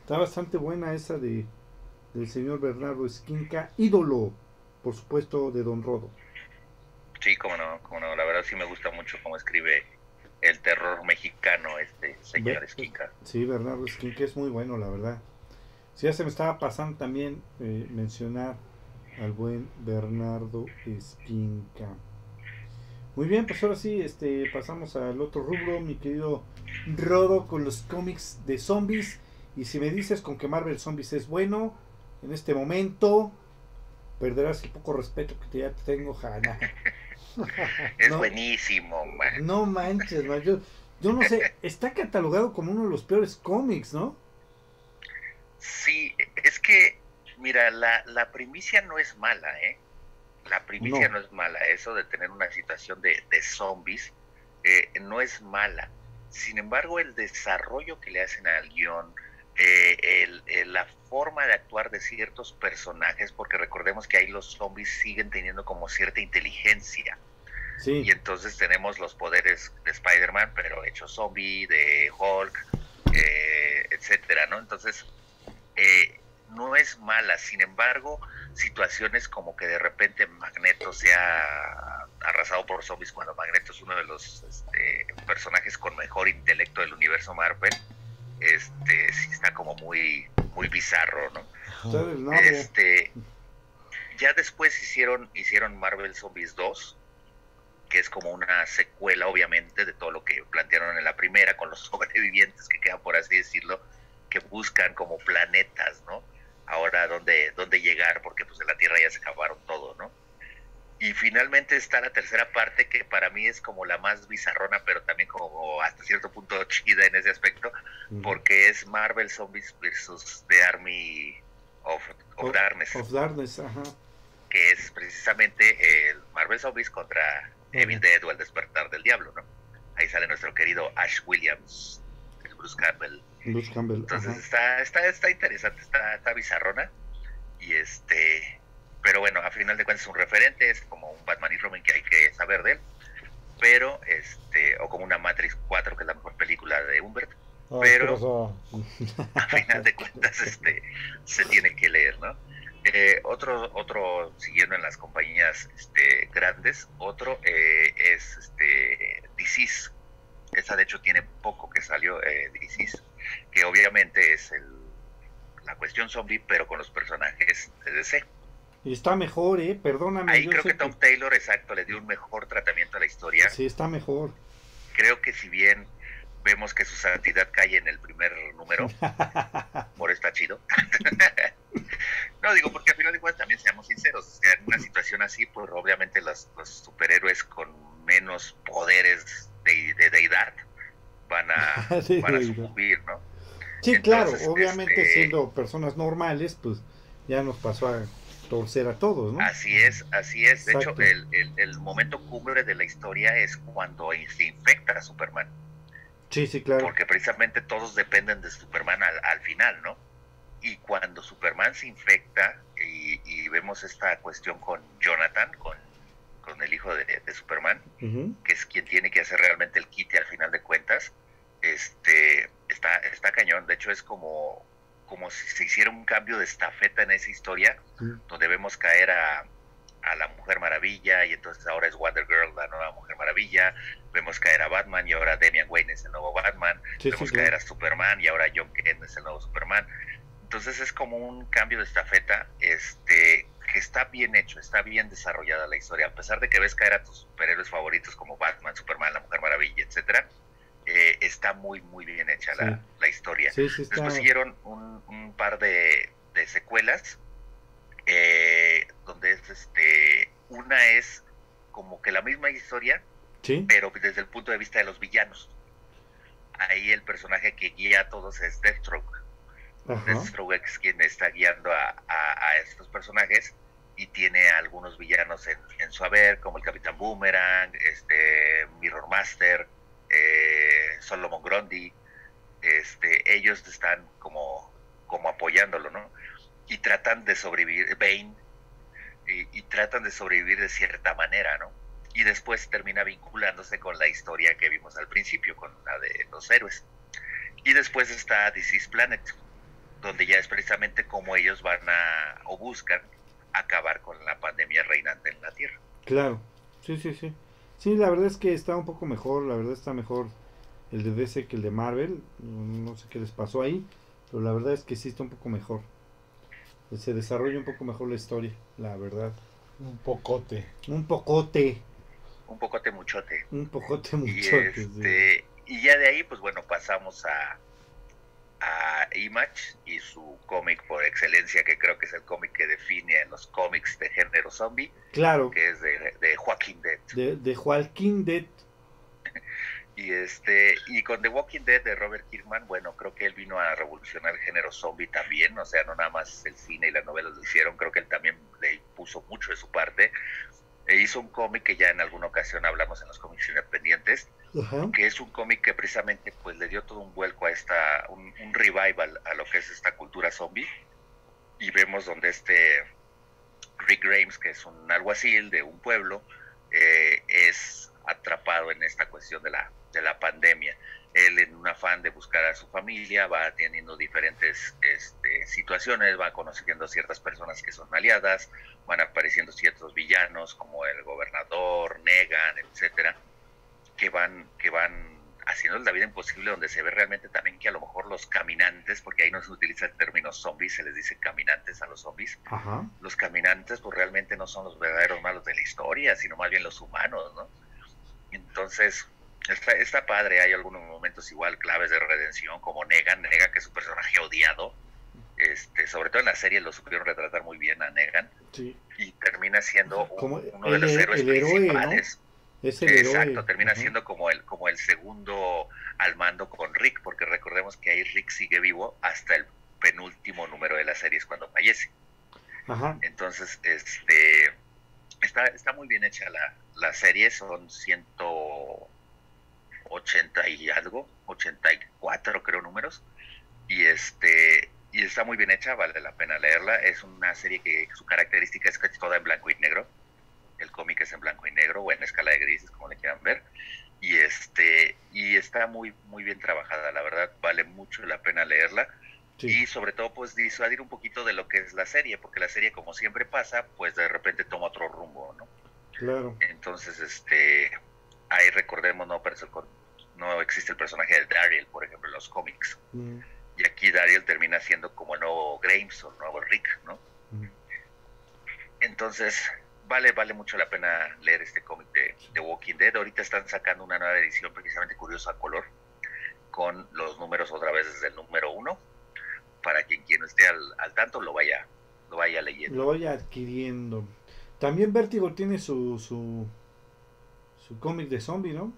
Está bastante buena esa de del señor Bernardo Esquinca, ídolo, por supuesto, de Don Rodo. Sí, como no, como no. La verdad sí me gusta mucho cómo escribe el terror mexicano este señor Esquinca. Sí, Bernardo Esquinca es muy bueno, la verdad. Sí, ya se me estaba pasando también eh, mencionar al buen Bernardo Esquinca. Muy bien, pues ahora sí, este, pasamos al otro rubro, mi querido Rodo, con los cómics de zombies. Y si me dices con que Marvel Zombies es bueno, en este momento perderás el poco respeto que ya te tengo, Hanna. Es No. buenísimo, man. No manches, man. Yo, yo no sé, está catalogado como uno de los peores cómics, ¿no? Sí, es que, mira, la, la primicia no es mala, ¿eh? La primicia No. no, es mala. Eso de tener una situación de, de zombies eh, no es mala. Sin embargo, el desarrollo que le hacen al guion, eh, el- el- la forma de actuar de ciertos personajes, porque recordemos que ahí los zombies siguen teniendo como cierta inteligencia. Sí. Y entonces tenemos los poderes de Spider-Man, pero hecho zombie, de Hulk, eh, etcétera, ¿no? Entonces, eh, no es mala. Sin embargo, situaciones como que de repente Magneto sea arrasado por zombies cuando Magneto es uno de los este, personajes con mejor intelecto del universo Marvel, este sí está como muy muy bizarro, ¿no? Este, ya después hicieron, hicieron Marvel Zombies 2, que es como una secuela, obviamente, de todo lo que plantearon en la primera, con los sobrevivientes que quedan, por así decirlo, que buscan como planetas, ¿no? Ahora, ¿dónde, dónde llegar? Porque pues en la Tierra ya se acabaron todo, ¿no? Y finalmente está la tercera parte, que para mí es como la más bizarrona, pero también como hasta cierto punto chida en ese aspecto, porque es Marvel Zombies versus The Army of, of Of- Darkness, Of Darkness, ajá. que es precisamente el Marvel Zombies contra Evil Dead o el Despertar del Diablo, ¿no? Ahí sale nuestro querido Ash Williams, el Bruce Campbell. Bruce Campbell. Entonces está, está, está interesante, está, está bizarrona. Y este, pero bueno, a final de cuentas es un referente, es como un Batman y Robin que hay que saber de él. Pero, este, o como una Matrix 4, que es la mejor película de Humbert. Ah, Pero- a final de cuentas este se tiene que leer no Eh, otro otro siguiendo en las compañías este grandes otro eh, es este Disease esa de hecho tiene poco que salió eh, Disease que obviamente es el la cuestión zombie pero con los personajes de DC está mejor, ¿eh? Perdóname. ahí yo creo que Tom Taylor exacto le dio un mejor tratamiento a la historia Sí, está mejor. creo que si bien vemos que su santidad cae en el primer número por está chido. no, digo, porque al final de cuentas también seamos sinceros, en una situación así, pues obviamente los, los superhéroes con menos poderes de, de deidad van a, De van a sucumbir, ¿no? Sí, claro, Entonces, obviamente este- siendo personas normales, pues ya nos pasó a torcer a todos, ¿no? Así es, así es. De hecho, el, el, el momento cumbre de la historia es cuando se infecta a Superman. Sí, sí, claro. porque precisamente todos dependen de Superman al, al final, ¿no? Y cuando Superman se infecta y, y vemos esta cuestión con Jonathan, con, con el hijo de, de Superman, que es quien tiene que hacer realmente el quite al final de cuentas, este está, está cañón. De hecho, es como, como si se hiciera un cambio de estafeta en esa historia, donde vemos caer a, a la Mujer Maravilla y entonces ahora es Wonder Girl, la nueva Mujer Maravilla. Vemos caer a Batman y ahora Damian Wayne es el nuevo Batman. Sí, sí, Vemos claro. caer a Superman y ahora John Kent es el nuevo Superman. Entonces es como un cambio de estafeta este, que está bien hecho, está bien desarrollada la historia. A pesar de que ves caer a tus superhéroes favoritos como Batman, Superman, la Mujer Maravilla, etcétera, eh, está muy, muy bien hecha la, Sí. la historia. Sí, sí. Después siguieron un, un par de, de secuelas, eh, donde es este, una es como que la misma historia, Sí. pero desde el punto de vista de los villanos. Ahí el personaje que guía a todos es Deathstroke. Ajá. Deathstroke es quien está guiando a, a- a estos personajes y tiene a algunos villanos en, en su haber, como el Capitán Boomerang, este Mirror Master, eh, Solomon Grundy. Este, ellos están como, como apoyándolo, ¿no? Y tratan de sobrevivir, Bane, y, y tratan de sobrevivir de cierta manera, ¿no? Y después termina vinculándose con la historia que vimos al principio, con la de los héroes. Y después está Disease Planet, donde ya es precisamente como ellos van a o buscan acabar con la pandemia reinante en la Tierra. Claro. Sí, sí, sí. Sí, la verdad es que está un poco mejor. La verdad está mejor el de DC que el de Marvel. No, no sé qué les pasó ahí. Pero la verdad es que sí está un poco mejor. Se desarrolla un poco mejor la historia. La verdad. Un pocote. Un pocote. Un pocote muchote. Un pocote Y, mucho. este, y ya de ahí, pues bueno, pasamos a, a Image y su cómic por excelencia, que creo que es el cómic que define a los cómics de género zombie, Claro. que es de, de Joaquín Dead. De, de Joaquín Dead. Y este, y con The Walking Dead de Robert Kirkman, bueno, creo que él vino a revolucionar el género zombie también, o sea, no nada más el cine y las novelas lo hicieron, creo que él también le puso mucho de su parte. E hizo un cómic que ya en alguna ocasión hablamos en los cómics independientes, que es un cómic que precisamente pues le dio todo un vuelco a esta, un, un revival a lo que es esta cultura zombie. Y vemos donde este Rick Grimes, que es un alguacil de un pueblo, eh, es atrapado en esta cuestión de la, de la pandemia. Él en un afán de buscar a su familia va teniendo diferentes este, situaciones, va conociendo ciertas personas que son aliadas, van apareciendo ciertos villanos como el gobernador, Negan, etcétera, que van, que van haciendo la vida imposible, donde se ve realmente también que a lo mejor los caminantes, porque ahí no se utiliza el término zombies, se les dice caminantes a los zombies, Ajá. los caminantes pues realmente no son los verdaderos malos de la historia, sino más bien los humanos, ¿no? Entonces, está, está padre, hay algunos momentos igual claves de redención, como Negan, Negan que es un personaje odiado, este, sobre todo en la serie lo supieron retratar muy bien a Negan, Sí. y termina siendo un- uno de el- los héroes el héroe, ¿no? principales. Es el Exacto, héroe. termina Ajá. siendo como el, como el segundo al mando con Rick, porque recordemos que ahí Rick sigue vivo hasta el penúltimo número de la serie es cuando fallece. Ajá. Entonces, este está, está muy bien hecha la, la serie, son 180 y algo, 84 creo números, y este y está muy bien hecha, vale la pena leerla. Es una serie que su característica es que es toda en blanco y negro. El cómic es en blanco y negro o en escala de grises, como le quieran ver. Y este y está muy muy bien trabajada, la verdad vale mucho la pena leerla Sí. y sobre todo pues disuadir un poquito de lo que es la serie, porque la serie como siempre pasa, pues de repente toma otro rumbo, ¿no? Claro. Entonces, este, ahí recordemos, no, existe el personaje de Daryl, por ejemplo, en los cómics, Mm, y aquí Daryl termina siendo como el nuevo Grimes o el nuevo Rick, ¿no? mm. Entonces, vale, vale mucho la pena leer este cómic de, de Walking Dead. Ahorita están sacando una nueva edición precisamente curiosa a color, con los números otra vez desde el número uno, para quien quien no esté al, al tanto lo vaya, lo vaya leyendo. Lo vaya adquiriendo. También Vértigo tiene su su, su cómic de zombie, ¿no?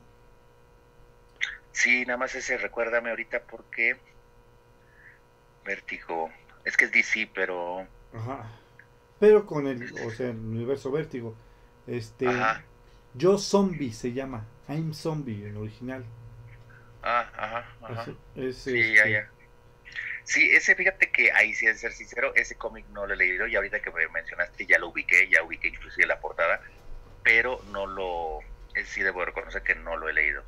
Sí, nada más ese, recuérdame ahorita porque Vértigo, es que es DC, pero Ajá. Pero con el, o sea, el universo Vértigo. Este, Ajá. Yo Zombie se llama. I'm Zombie en original. ah, ajá, ajá. Es- es, Sí, este, ya, ya. Sí, ese, fíjate que ahí sí, de ser sincero, ese cómic no lo he leído y ahorita que me mencionaste ya lo ubiqué, ya ubiqué inclusive la portada, pero no lo, ese sí debo reconocer que no lo he leído.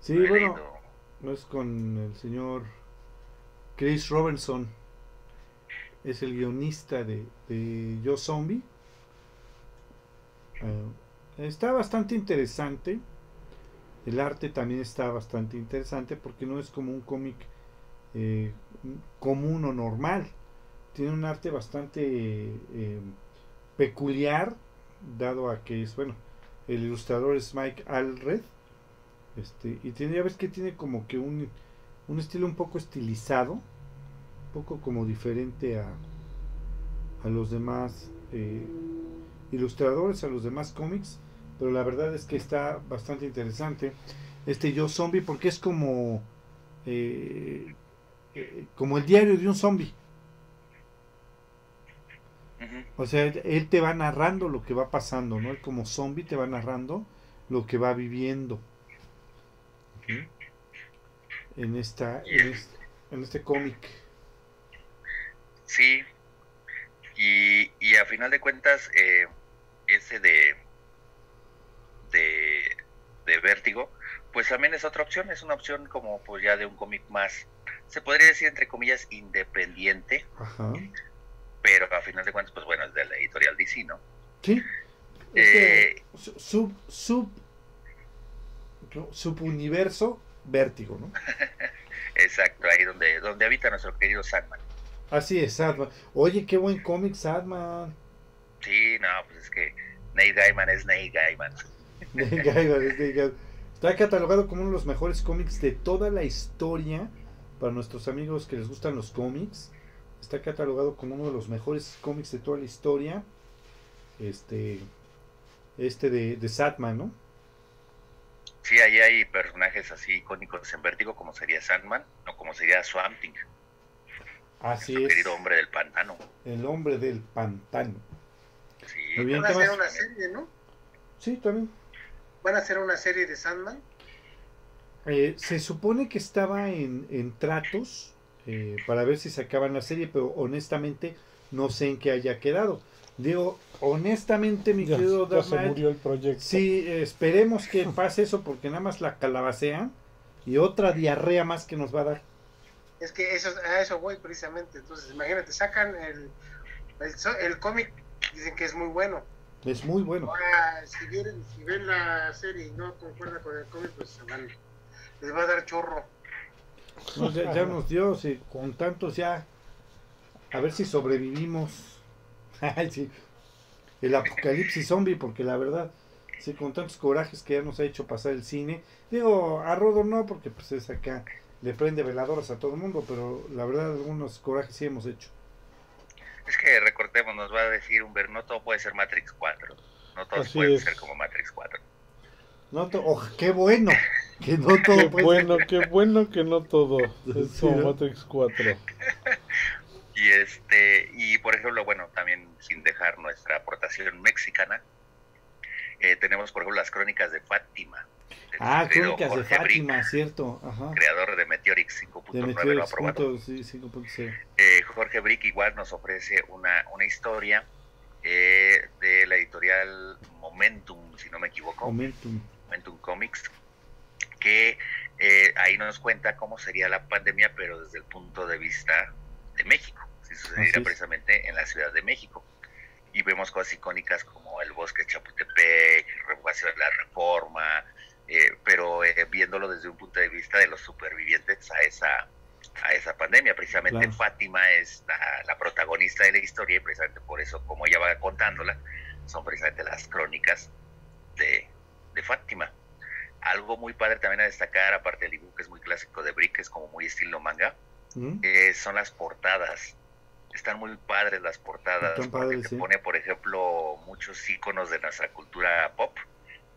Sí, No he bueno, leído. no es con el señor Chris Robinson. Es el guionista de, de Yo Zombie. Eh, está bastante interesante. El arte también está bastante interesante porque no es como un cómic eh, común o normal. Tiene un arte bastante eh, peculiar, dado a que es, bueno, el ilustrador es Mike Allred. Este, y tiene, ya ves que tiene como que un, un estilo un poco estilizado, un poco como diferente a, a los demás eh, ilustradores, a los demás cómics. pero la verdad es que está bastante interesante. Este Yo Zombie, porque es como, eh, eh, como el diario de un zombie. O sea, él te va narrando lo que va pasando, ¿no? Él como zombie te va narrando lo que va viviendo. En esta, en este, en este cómic. Sí, y, y a final de cuentas, eh, ese de, de, de vértigo, pues también es otra opción, es una opción como pues ya de un cómic más, se podría decir entre comillas, independiente, Ajá. Pero a final de cuentas, pues bueno, es de la editorial DC, ¿no? Sí. Eh, sub, sub, no, subuniverso vértigo, ¿no? Exacto, ahí donde, donde habita nuestro querido Sandman. Así es, Sadman. Oye, qué buen cómic, Sadman. Sí, no, pues es que Nate Gaiman es Nate Gaiman. Neil Gaiman, es Neil Gaiman. Está catalogado como uno de los mejores cómics de toda la historia. Para nuestros amigos que les gustan los cómics. Está catalogado como uno de los mejores cómics de toda la historia. Este. Este de, de Satman, ¿no? Sí, ahí hay personajes así icónicos en Vértigo, como sería Sandman o como sería Swamp Thing, Así es. querido hombre del pantano. El hombre del pantano. Sí, Muy bien, Van a ¿qué hacer una serie, ¿no? Sí, también. Van a hacer una serie de Sandman. Eh, se supone que estaba en, en tratos eh, para ver si sacaban la serie, pero honestamente no sé en qué haya quedado. Digo, honestamente, mi Ya, querido ya se Dark Knight, murió el proyecto. sí, esperemos que pase eso porque nada más la calabacean y otra diarrea más que nos va a dar. Es que eso, a eso voy precisamente. Entonces, imagínate, sacan el, el, cómic, dicen que es muy bueno. Es muy bueno. Ahora, si, vienen, si ven la serie y no concuerdan con el cómic, pues se van, les va a dar chorro. No, ya, ya nos dio, sí, con tantos ya, a ver si sobrevivimos. Ay, sí. El apocalipsis zombie, porque la verdad, sí, con tantos corajes que ya nos ha hecho pasar el cine. Digo, a Rodo no, porque pues es acá, le prende veladoras a todo el mundo, pero la verdad algunos corajes sí hemos hecho. Es que recordemos, nos va a decir Humber, no todo puede ser Matrix 4. No todos Así pueden es. ser como Matrix 4. No oh, qué bueno, que no todo Qué puede bueno, qué bueno que no todo. Es Sí, como ¿no? Matrix 4. Y este, y por ejemplo, bueno, también sin dejar nuestra aportación mexicana, eh, tenemos por ejemplo las crónicas de Fátima. de Ah, crónicas de Jorge Brick, Fátima, cierto. Ajá. creador de Meteorix De 5.9 lo aprobado. sí, 5.0. Eh, Jorge Brick igual nos ofrece una, una historia eh, de la editorial Momentum, si no me equivoco, Momentum. Momentum Comics, que eh, ahí nos cuenta cómo sería la pandemia, pero desde el punto de vista de México, si sucediera precisamente en la Ciudad de México. Y vemos cosas icónicas como el bosque Chapultepec, revocación de la reforma, eh, pero eh, viéndolo desde un punto de vista de los supervivientes a esa a esa pandemia. Precisamente Claro. Fátima es la, la protagonista de la historia y precisamente por eso, como ella va contándola, son precisamente las crónicas de, de Fátima. Algo muy padre también a destacar, aparte del dibujo que es muy clásico de Brick, que es como muy estilo manga, ¿Mm? eh, son las portadas. Están muy padres las portadas, porque te sí. pone, por ejemplo, muchos iconos de nuestra cultura pop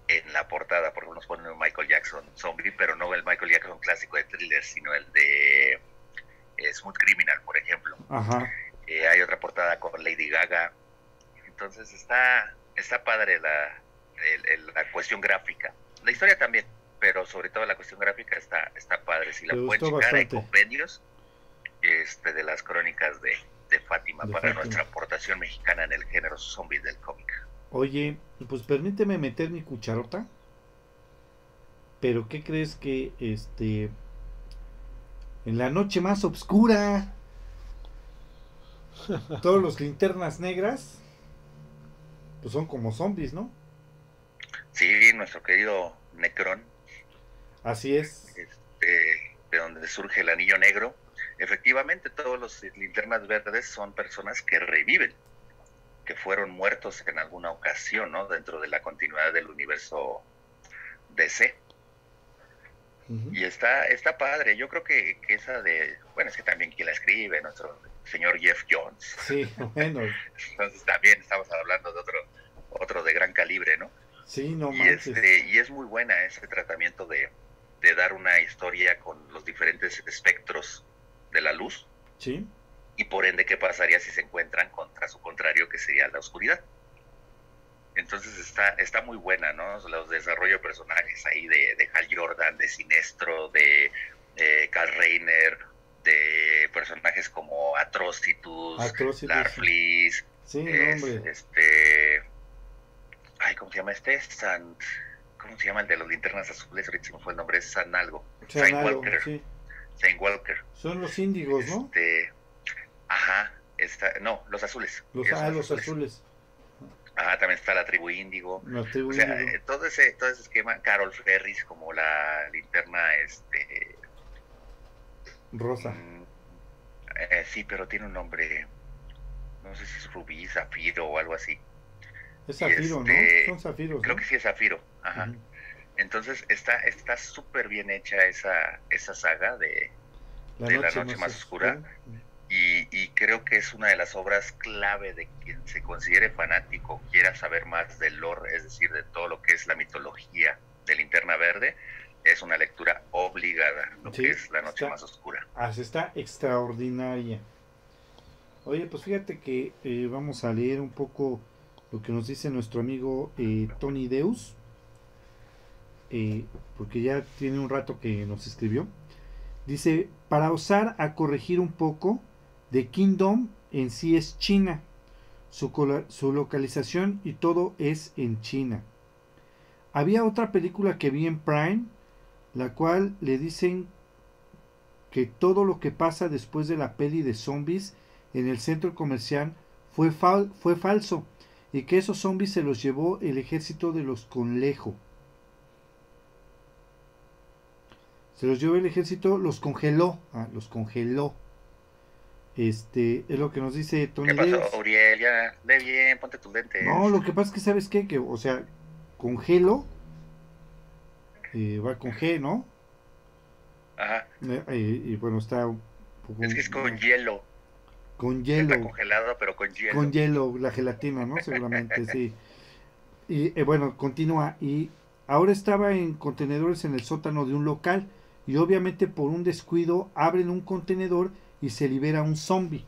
en la portada. Por ejemplo, nos pone un Michael Jackson zombie, pero no el Michael Jackson clásico de thriller, sino el de eh, Smooth Criminal, por ejemplo. Ajá. Eh, hay otra portada con Lady Gaga. Entonces está, está padre la, el- el- la cuestión gráfica. La historia también, pero sobre todo la cuestión gráfica está, está padre. Si la Me pueden gustó checar, hay bastante. compendios este, de las crónicas de, de Fátima De para Fátima. nuestra aportación mexicana en el género zombie del cómic. Oye, pues permíteme meter mi cucharota. Pero ¿qué crees que este en la noche más oscura todos los linternas negras pues son como zombies, ¿no? Sí, nuestro querido Necron, Así es. este, de donde surge el anillo negro, efectivamente todos los linternas verdes son personas que reviven, que fueron muertos en alguna ocasión, ¿no? Dentro de la continuidad del universo DC. Y está, está padre. Yo creo que, que esa de, bueno, es que también quien la escribe, nuestro señor Jeff Jones. Sí, bueno, Entonces también estamos hablando de otro, otro de gran calibre, ¿no? Sí, no y, manches. este, y es muy buena ese tratamiento de, de dar una historia con los diferentes espectros de la luz Sí. y por ende qué pasaría si se encuentran contra su contrario que sería la oscuridad. Entonces está, está muy buena, ¿no? Los desarrollos de personajes ahí de, de Hal Jordan, de Sinestro, de eh, Carl Reiner, de personajes como Atrocitus, Atrocitus, Larfleeze, Sí, es- hombre. este... ¿cómo se llama este? San... ¿Cómo se llama el de los linternas azules? Ahorita se me fue el nombre, es San algo. Algo, Walker. sí. Saint Walker. Son los índigos, ¿no? Este, ajá, está, no, los azules. Los, ah, los azules. Ajá, también está la tribu índigo. La tribu O sea, índigo. eh, todo ese, todo ese esquema, Carol Ferris como la linterna, este, Rosa. mm, eh, sí, pero tiene un nombre, no sé si es Rubí, Zafiro o algo así. Es zafiro, este, ¿no? Son zafiros. Creo ¿no? que sí es Zafiro. Ajá. Entonces está está súper bien hecha esa esa saga de de La Noche Más Oscura. y, y creo que es una de las obras clave de quien se considere fanático, quiera saber más del lore, es decir, de todo lo que es la mitología de Linterna Verde, es una lectura obligada, lo Sí, que es La Noche está- Más Oscura. Ah, sí, está extraordinaria. Oye, pues fíjate que eh, vamos a leer un poco lo que nos dice nuestro amigo eh, Tony Deus. eh, porque ya tiene un rato que nos escribió. Dice, para osar a corregir un poco, The Kingdom en sí es China. Su, su localización y todo es en China. Había otra película que vi en Prime, la cual le dicen que todo lo que pasa después de la peli de zombies en el centro comercial fue, fue falso y que esos zombies se los llevó el ejército de los Conlejo. Se los llevó el ejército, los congeló, ah, los congeló. Este es lo que nos dice Tony ¿Qué pasó, Deus. Uriel? Ya, ve bien, ponte tus lentes. No, lo que pasa es que sabes qué, que, o sea, congelo, eh, va con G, ¿no? Ajá, Eh, eh, y bueno, está un poco es que es con hielo. Con Está hielo. congelado, pero con hielo. Con hielo, la gelatina, ¿no? Seguramente, sí. Y eh, bueno, continúa. Y ahora estaba en contenedores en el sótano de un local. Y obviamente por un descuido abren un contenedor y se libera un zombie.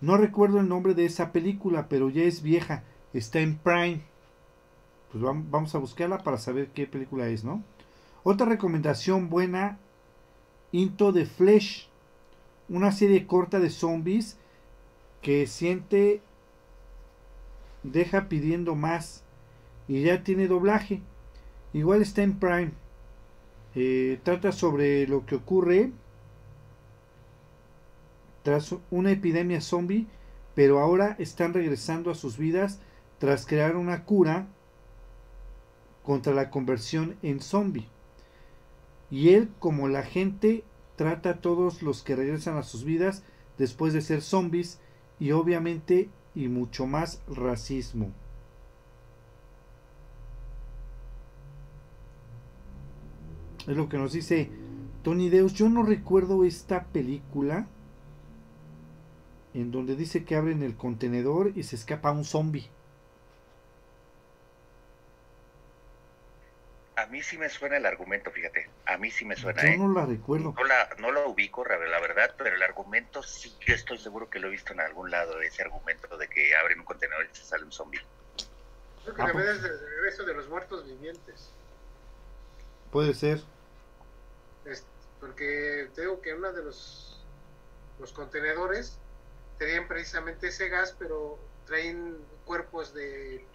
No recuerdo el nombre de esa película, pero ya es vieja. Está en Prime. Pues vam- vamos a buscarla para saber qué película es, ¿no? Otra recomendación buena. Into the Flesh. Una serie corta de zombies que siente deja pidiendo más y ya tiene doblaje. Igual está en Prime. Eh, trata sobre lo que ocurre tras una epidemia zombie pero ahora están regresando a sus vidas tras crear una cura contra la conversión en zombie. Y él como la gente trata a todos los que regresan a sus vidas después de ser zombies y obviamente y mucho más racismo. Es lo que nos dice Tony Deus. Yo no recuerdo esta película en donde dice que abren el contenedor y se escapa un zombie. A mí sí me suena el argumento, fíjate. A mí sí me suena, Yo ¿eh? no la recuerdo. No, la, no lo ubico, la la verdad, pero el argumento sí, yo estoy seguro que lo he visto en algún lado, ese argumento de que abren un contenedor y se sale un zombie. Creo que Ah, también pues. es el regreso de los muertos vivientes. Puede ser. Es- porque te digo que uno de los, los contenedores tenían precisamente ese gas, pero traen cuerpos de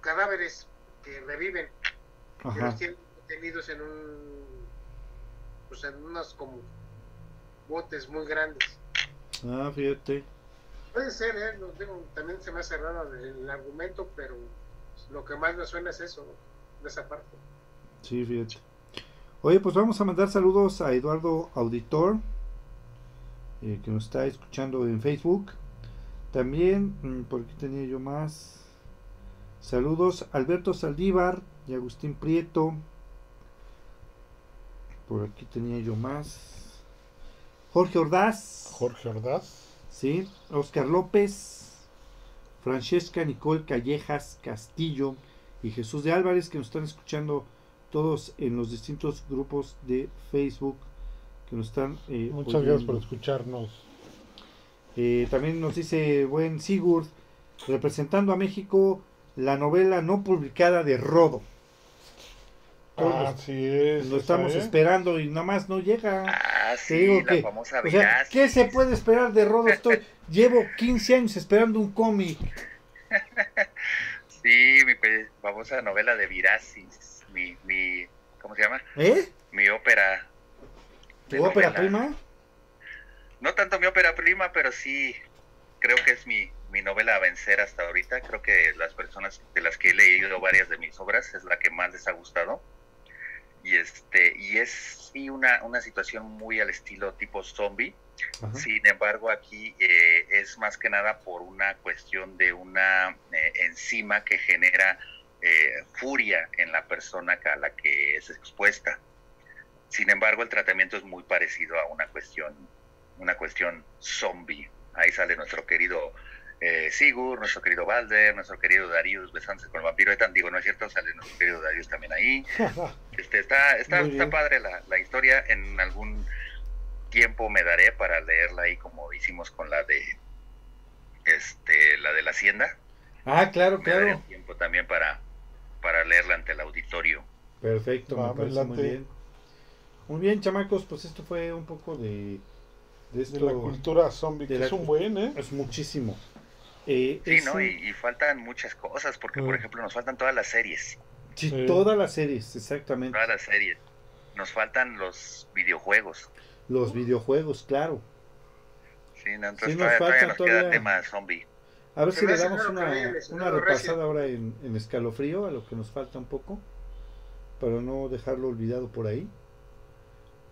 cadáveres que reviven, que Ajá. los tienen tenidos en un pues en unos como botes muy grandes. Ah, fíjate. Puede ser, ¿eh? Digo, también se me hace raro el, argumento, pero lo que más me suena es eso, ¿no? de esa parte. Sí, fíjate. Oye, pues vamos a mandar saludos a Eduardo Auditor, eh, que nos está escuchando en Facebook. También, mm, por aquí tenía yo más. Saludos Alberto Saldívar y Agustín Prieto. Por aquí tenía yo más. Jorge Ordaz. Jorge Ordaz. Sí, Oscar López, Francesca Nicole Callejas Castillo y Jesús de Álvarez que nos están escuchando todos en los distintos grupos de Facebook que nos están eh, Muchas oyendo. gracias por escucharnos. Eh, también nos dice buen Sigurd, representando a México, la novela no publicada de Rodo. Todos Así es. Lo estamos ¿eh? esperando y nada más no llega. Ah, Te sí, digo la que, famosa o sea. ¿qué se puede esperar de Rodo? Estoy, llevo 15 años esperando un cómic. Sí, mi famosa novela de Virasis. Mi, mi, ¿cómo se llama? ¿Eh? Mi ópera. ¿Tu ópera prima? No tanto mi ópera prima, pero sí creo que es mi, mi novela a vencer hasta ahorita. Creo que las personas de las que he leído varias de mis obras es la que más les ha gustado. Y este y es sí una, una situación muy al estilo tipo zombie. Ajá. Sin embargo, aquí eh, es más que nada por una cuestión de una eh, enzima que genera eh, furia en la persona a la que es expuesta. Sin embargo, el tratamiento es muy parecido a una cuestión, una cuestión zombie. Ahí sale nuestro querido eh, Sigur, nuestro querido Balder, nuestro querido Darius besándose con el vampiro. Etan, digo, no es cierto, sale nuestro querido Darius también ahí. Está está, está padre la, la historia. En algún tiempo me daré para leerla ahí como hicimos con la de este la de la hacienda. Ah, claro, Me daré claro. tiempo también para, para leerla ante el auditorio. Perfecto, Va, me me parece muy bien. Muy bien, chamacos, pues esto fue un poco de, de esto. De la cultura zombie, que la es un buen, ¿eh? Es muchísimo. Eh, Sí, es ¿no? un- Y, y faltan muchas cosas, porque por Mm. ejemplo nos faltan todas las series, sí, Sí. todas las series, exactamente. todas las series. Nos faltan los videojuegos. Los videojuegos, claro. Sí, ¿no? entonces Sí, nos todavía, todavía falta nos todavía- queda tema zombie. A ver si le damos una, una repasada ahora en, en escalofrío, a lo que nos falta un poco, para no dejarlo olvidado por ahí.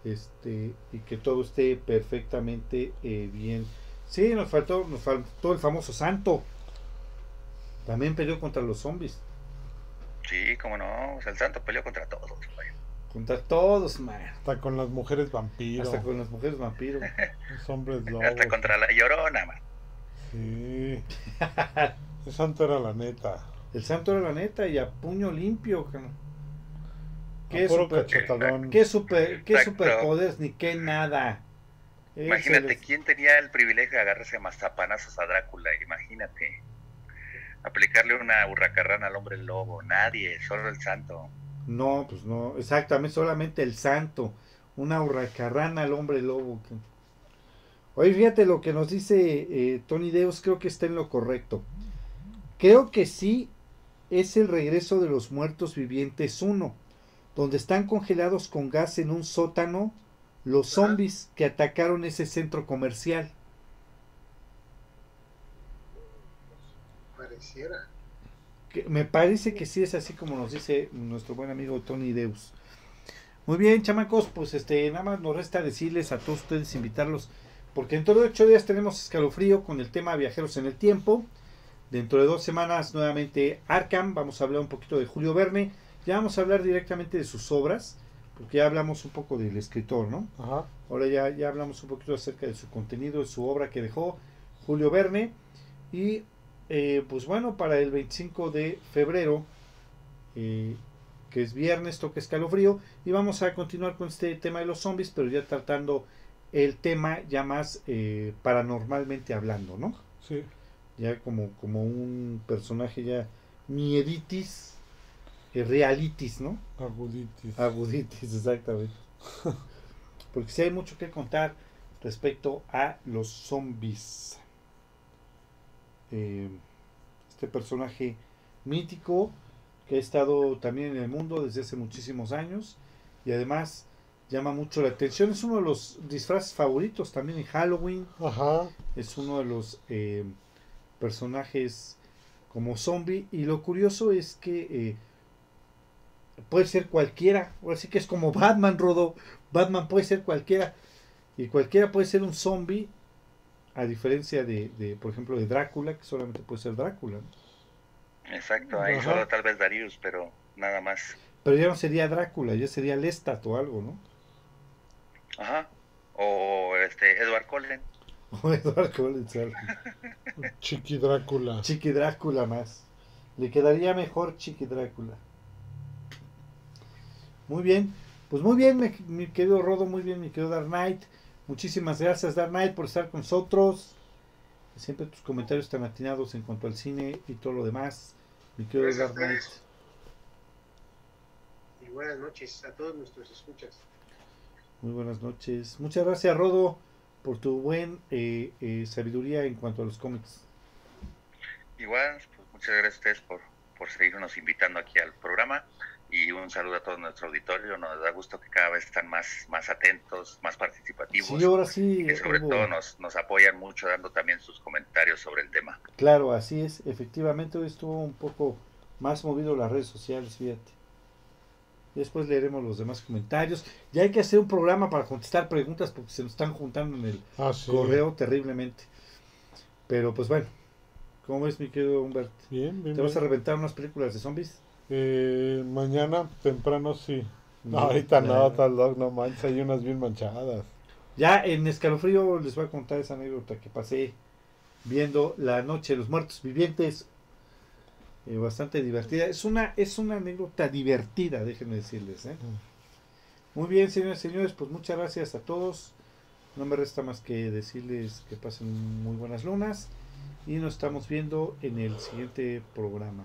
Este, y que todo esté perfectamente eh, bien. Sí, nos faltó, nos faltó el famoso santo. También peleó contra los zombies. Sí, cómo no, o sea, el santo peleó contra todos. güey. Contra todos, man. Hasta con las mujeres vampiro, Hasta con las mujeres vampiro. los hombres lobos. Hasta contra la llorona, man. Sí. El santo era la neta. El santo era la neta y a puño limpio. A ¿Qué, puro super, cachetadón. qué, super, qué superpoderes ni qué nada. Imagínate quién tenía el privilegio de agarrarse mazapanazos a Drácula, imagínate. Aplicarle una hurracarrana al hombre lobo, nadie, solo el santo. No, pues no, exactamente, solamente el santo. Una hurracarrana al hombre lobo. Oye, fíjate lo que nos dice eh, Tony Deus, creo que está en lo correcto. Creo que sí es el regreso de los muertos vivientes 1, donde están congelados con gas en un sótano los zombies que atacaron ese centro comercial. Pareciera. Que me parece que sí es así como nos dice nuestro buen amigo Tony Deus. Muy bien, chamacos, pues este nada más nos resta decirles a todos ustedes invitarlos, porque dentro de ocho días tenemos escalofrío con el tema viajeros en el tiempo. Dentro de dos semanas nuevamente Arkham, vamos a hablar un poquito de Julio Verne, ya vamos a hablar directamente de sus obras, porque ya hablamos un poco del escritor, ¿no? Ajá. Ahora ya, ya hablamos un poquito acerca de su contenido, de su obra que dejó Julio Verne. Y eh, pues bueno, para el 25 de febrero, eh, que es viernes, toca escalofrío. Y vamos a continuar con este tema de los zombies, pero ya tratando el tema ya más eh, paranormalmente hablando, ¿no? Sí. Ya como, como un personaje ya mieditis, eh, realitis, ¿no? Aguditis. Aguditis, exactamente. Porque sí hay mucho que contar respecto a los zombies. Eh, este personaje mítico que ha estado también en el mundo desde hace muchísimos años y además llama mucho la atención. Es uno de los disfraces favoritos también en Halloween. Ajá. Es uno de los eh, personajes como zombie. Y lo curioso es que eh, puede ser cualquiera. Ahora sí que es como Batman, Rodo. Batman puede ser cualquiera. Y cualquiera puede ser un zombie. A diferencia de, de, por ejemplo, de Drácula, que solamente puede ser Drácula. ¿no? Exacto, ahí Ajá. solo tal vez Darius, pero nada más. Pero ya no sería Drácula, ya sería Lestat o algo, ¿no? Ajá. O este Edward Cullen. O Edward algo. Chiqui Drácula. Chiqui Drácula más. Le quedaría mejor Chiqui Drácula. Muy bien, pues muy bien, mi, mi querido Rodo, muy bien, mi querido Dark Knight. Muchísimas gracias, Dark Knight, por estar con nosotros. Siempre tus comentarios tan atinados en cuanto al cine y todo lo demás. Mi querido Dark Knight. Y buenas noches a todos nuestros escuchas. Muy buenas noches. Muchas gracias, Rodo, por tu buen eh, eh, sabiduría en cuanto a los cómics. Igual, pues muchas gracias a ustedes por, por seguirnos invitando aquí al programa y un saludo a todo nuestro auditorio. Nos da gusto que cada vez están más, más atentos, más participativos Sí, ahora sí. y que sobre todo nos, nos apoyan mucho dando también sus comentarios sobre el tema. Claro, así es. Efectivamente, hoy estuvo un poco más movido las redes sociales, fíjate. Después leeremos los demás comentarios. Ya hay que hacer un programa para contestar preguntas porque se nos están juntando en el Ah, sí. correo terriblemente. Pero pues bueno, ¿cómo ves mi querido Humbert? Bien, bien. ¿Te vas a reventar unas películas de zombies? Eh, mañana temprano sí. No, No, ahorita no, tal dog, no manches, hay unas bien manchadas. Ya en Escalofrío les voy a contar esa anécdota que pasé viendo La Noche de los Muertos Vivientes. Eh, bastante divertida. Es una, es una anécdota divertida, déjenme decirles. ¿eh? Muy bien, señores y señores, pues muchas gracias a todos. No me resta más que decirles que pasen muy buenas lunas y nos estamos viendo en el siguiente programa.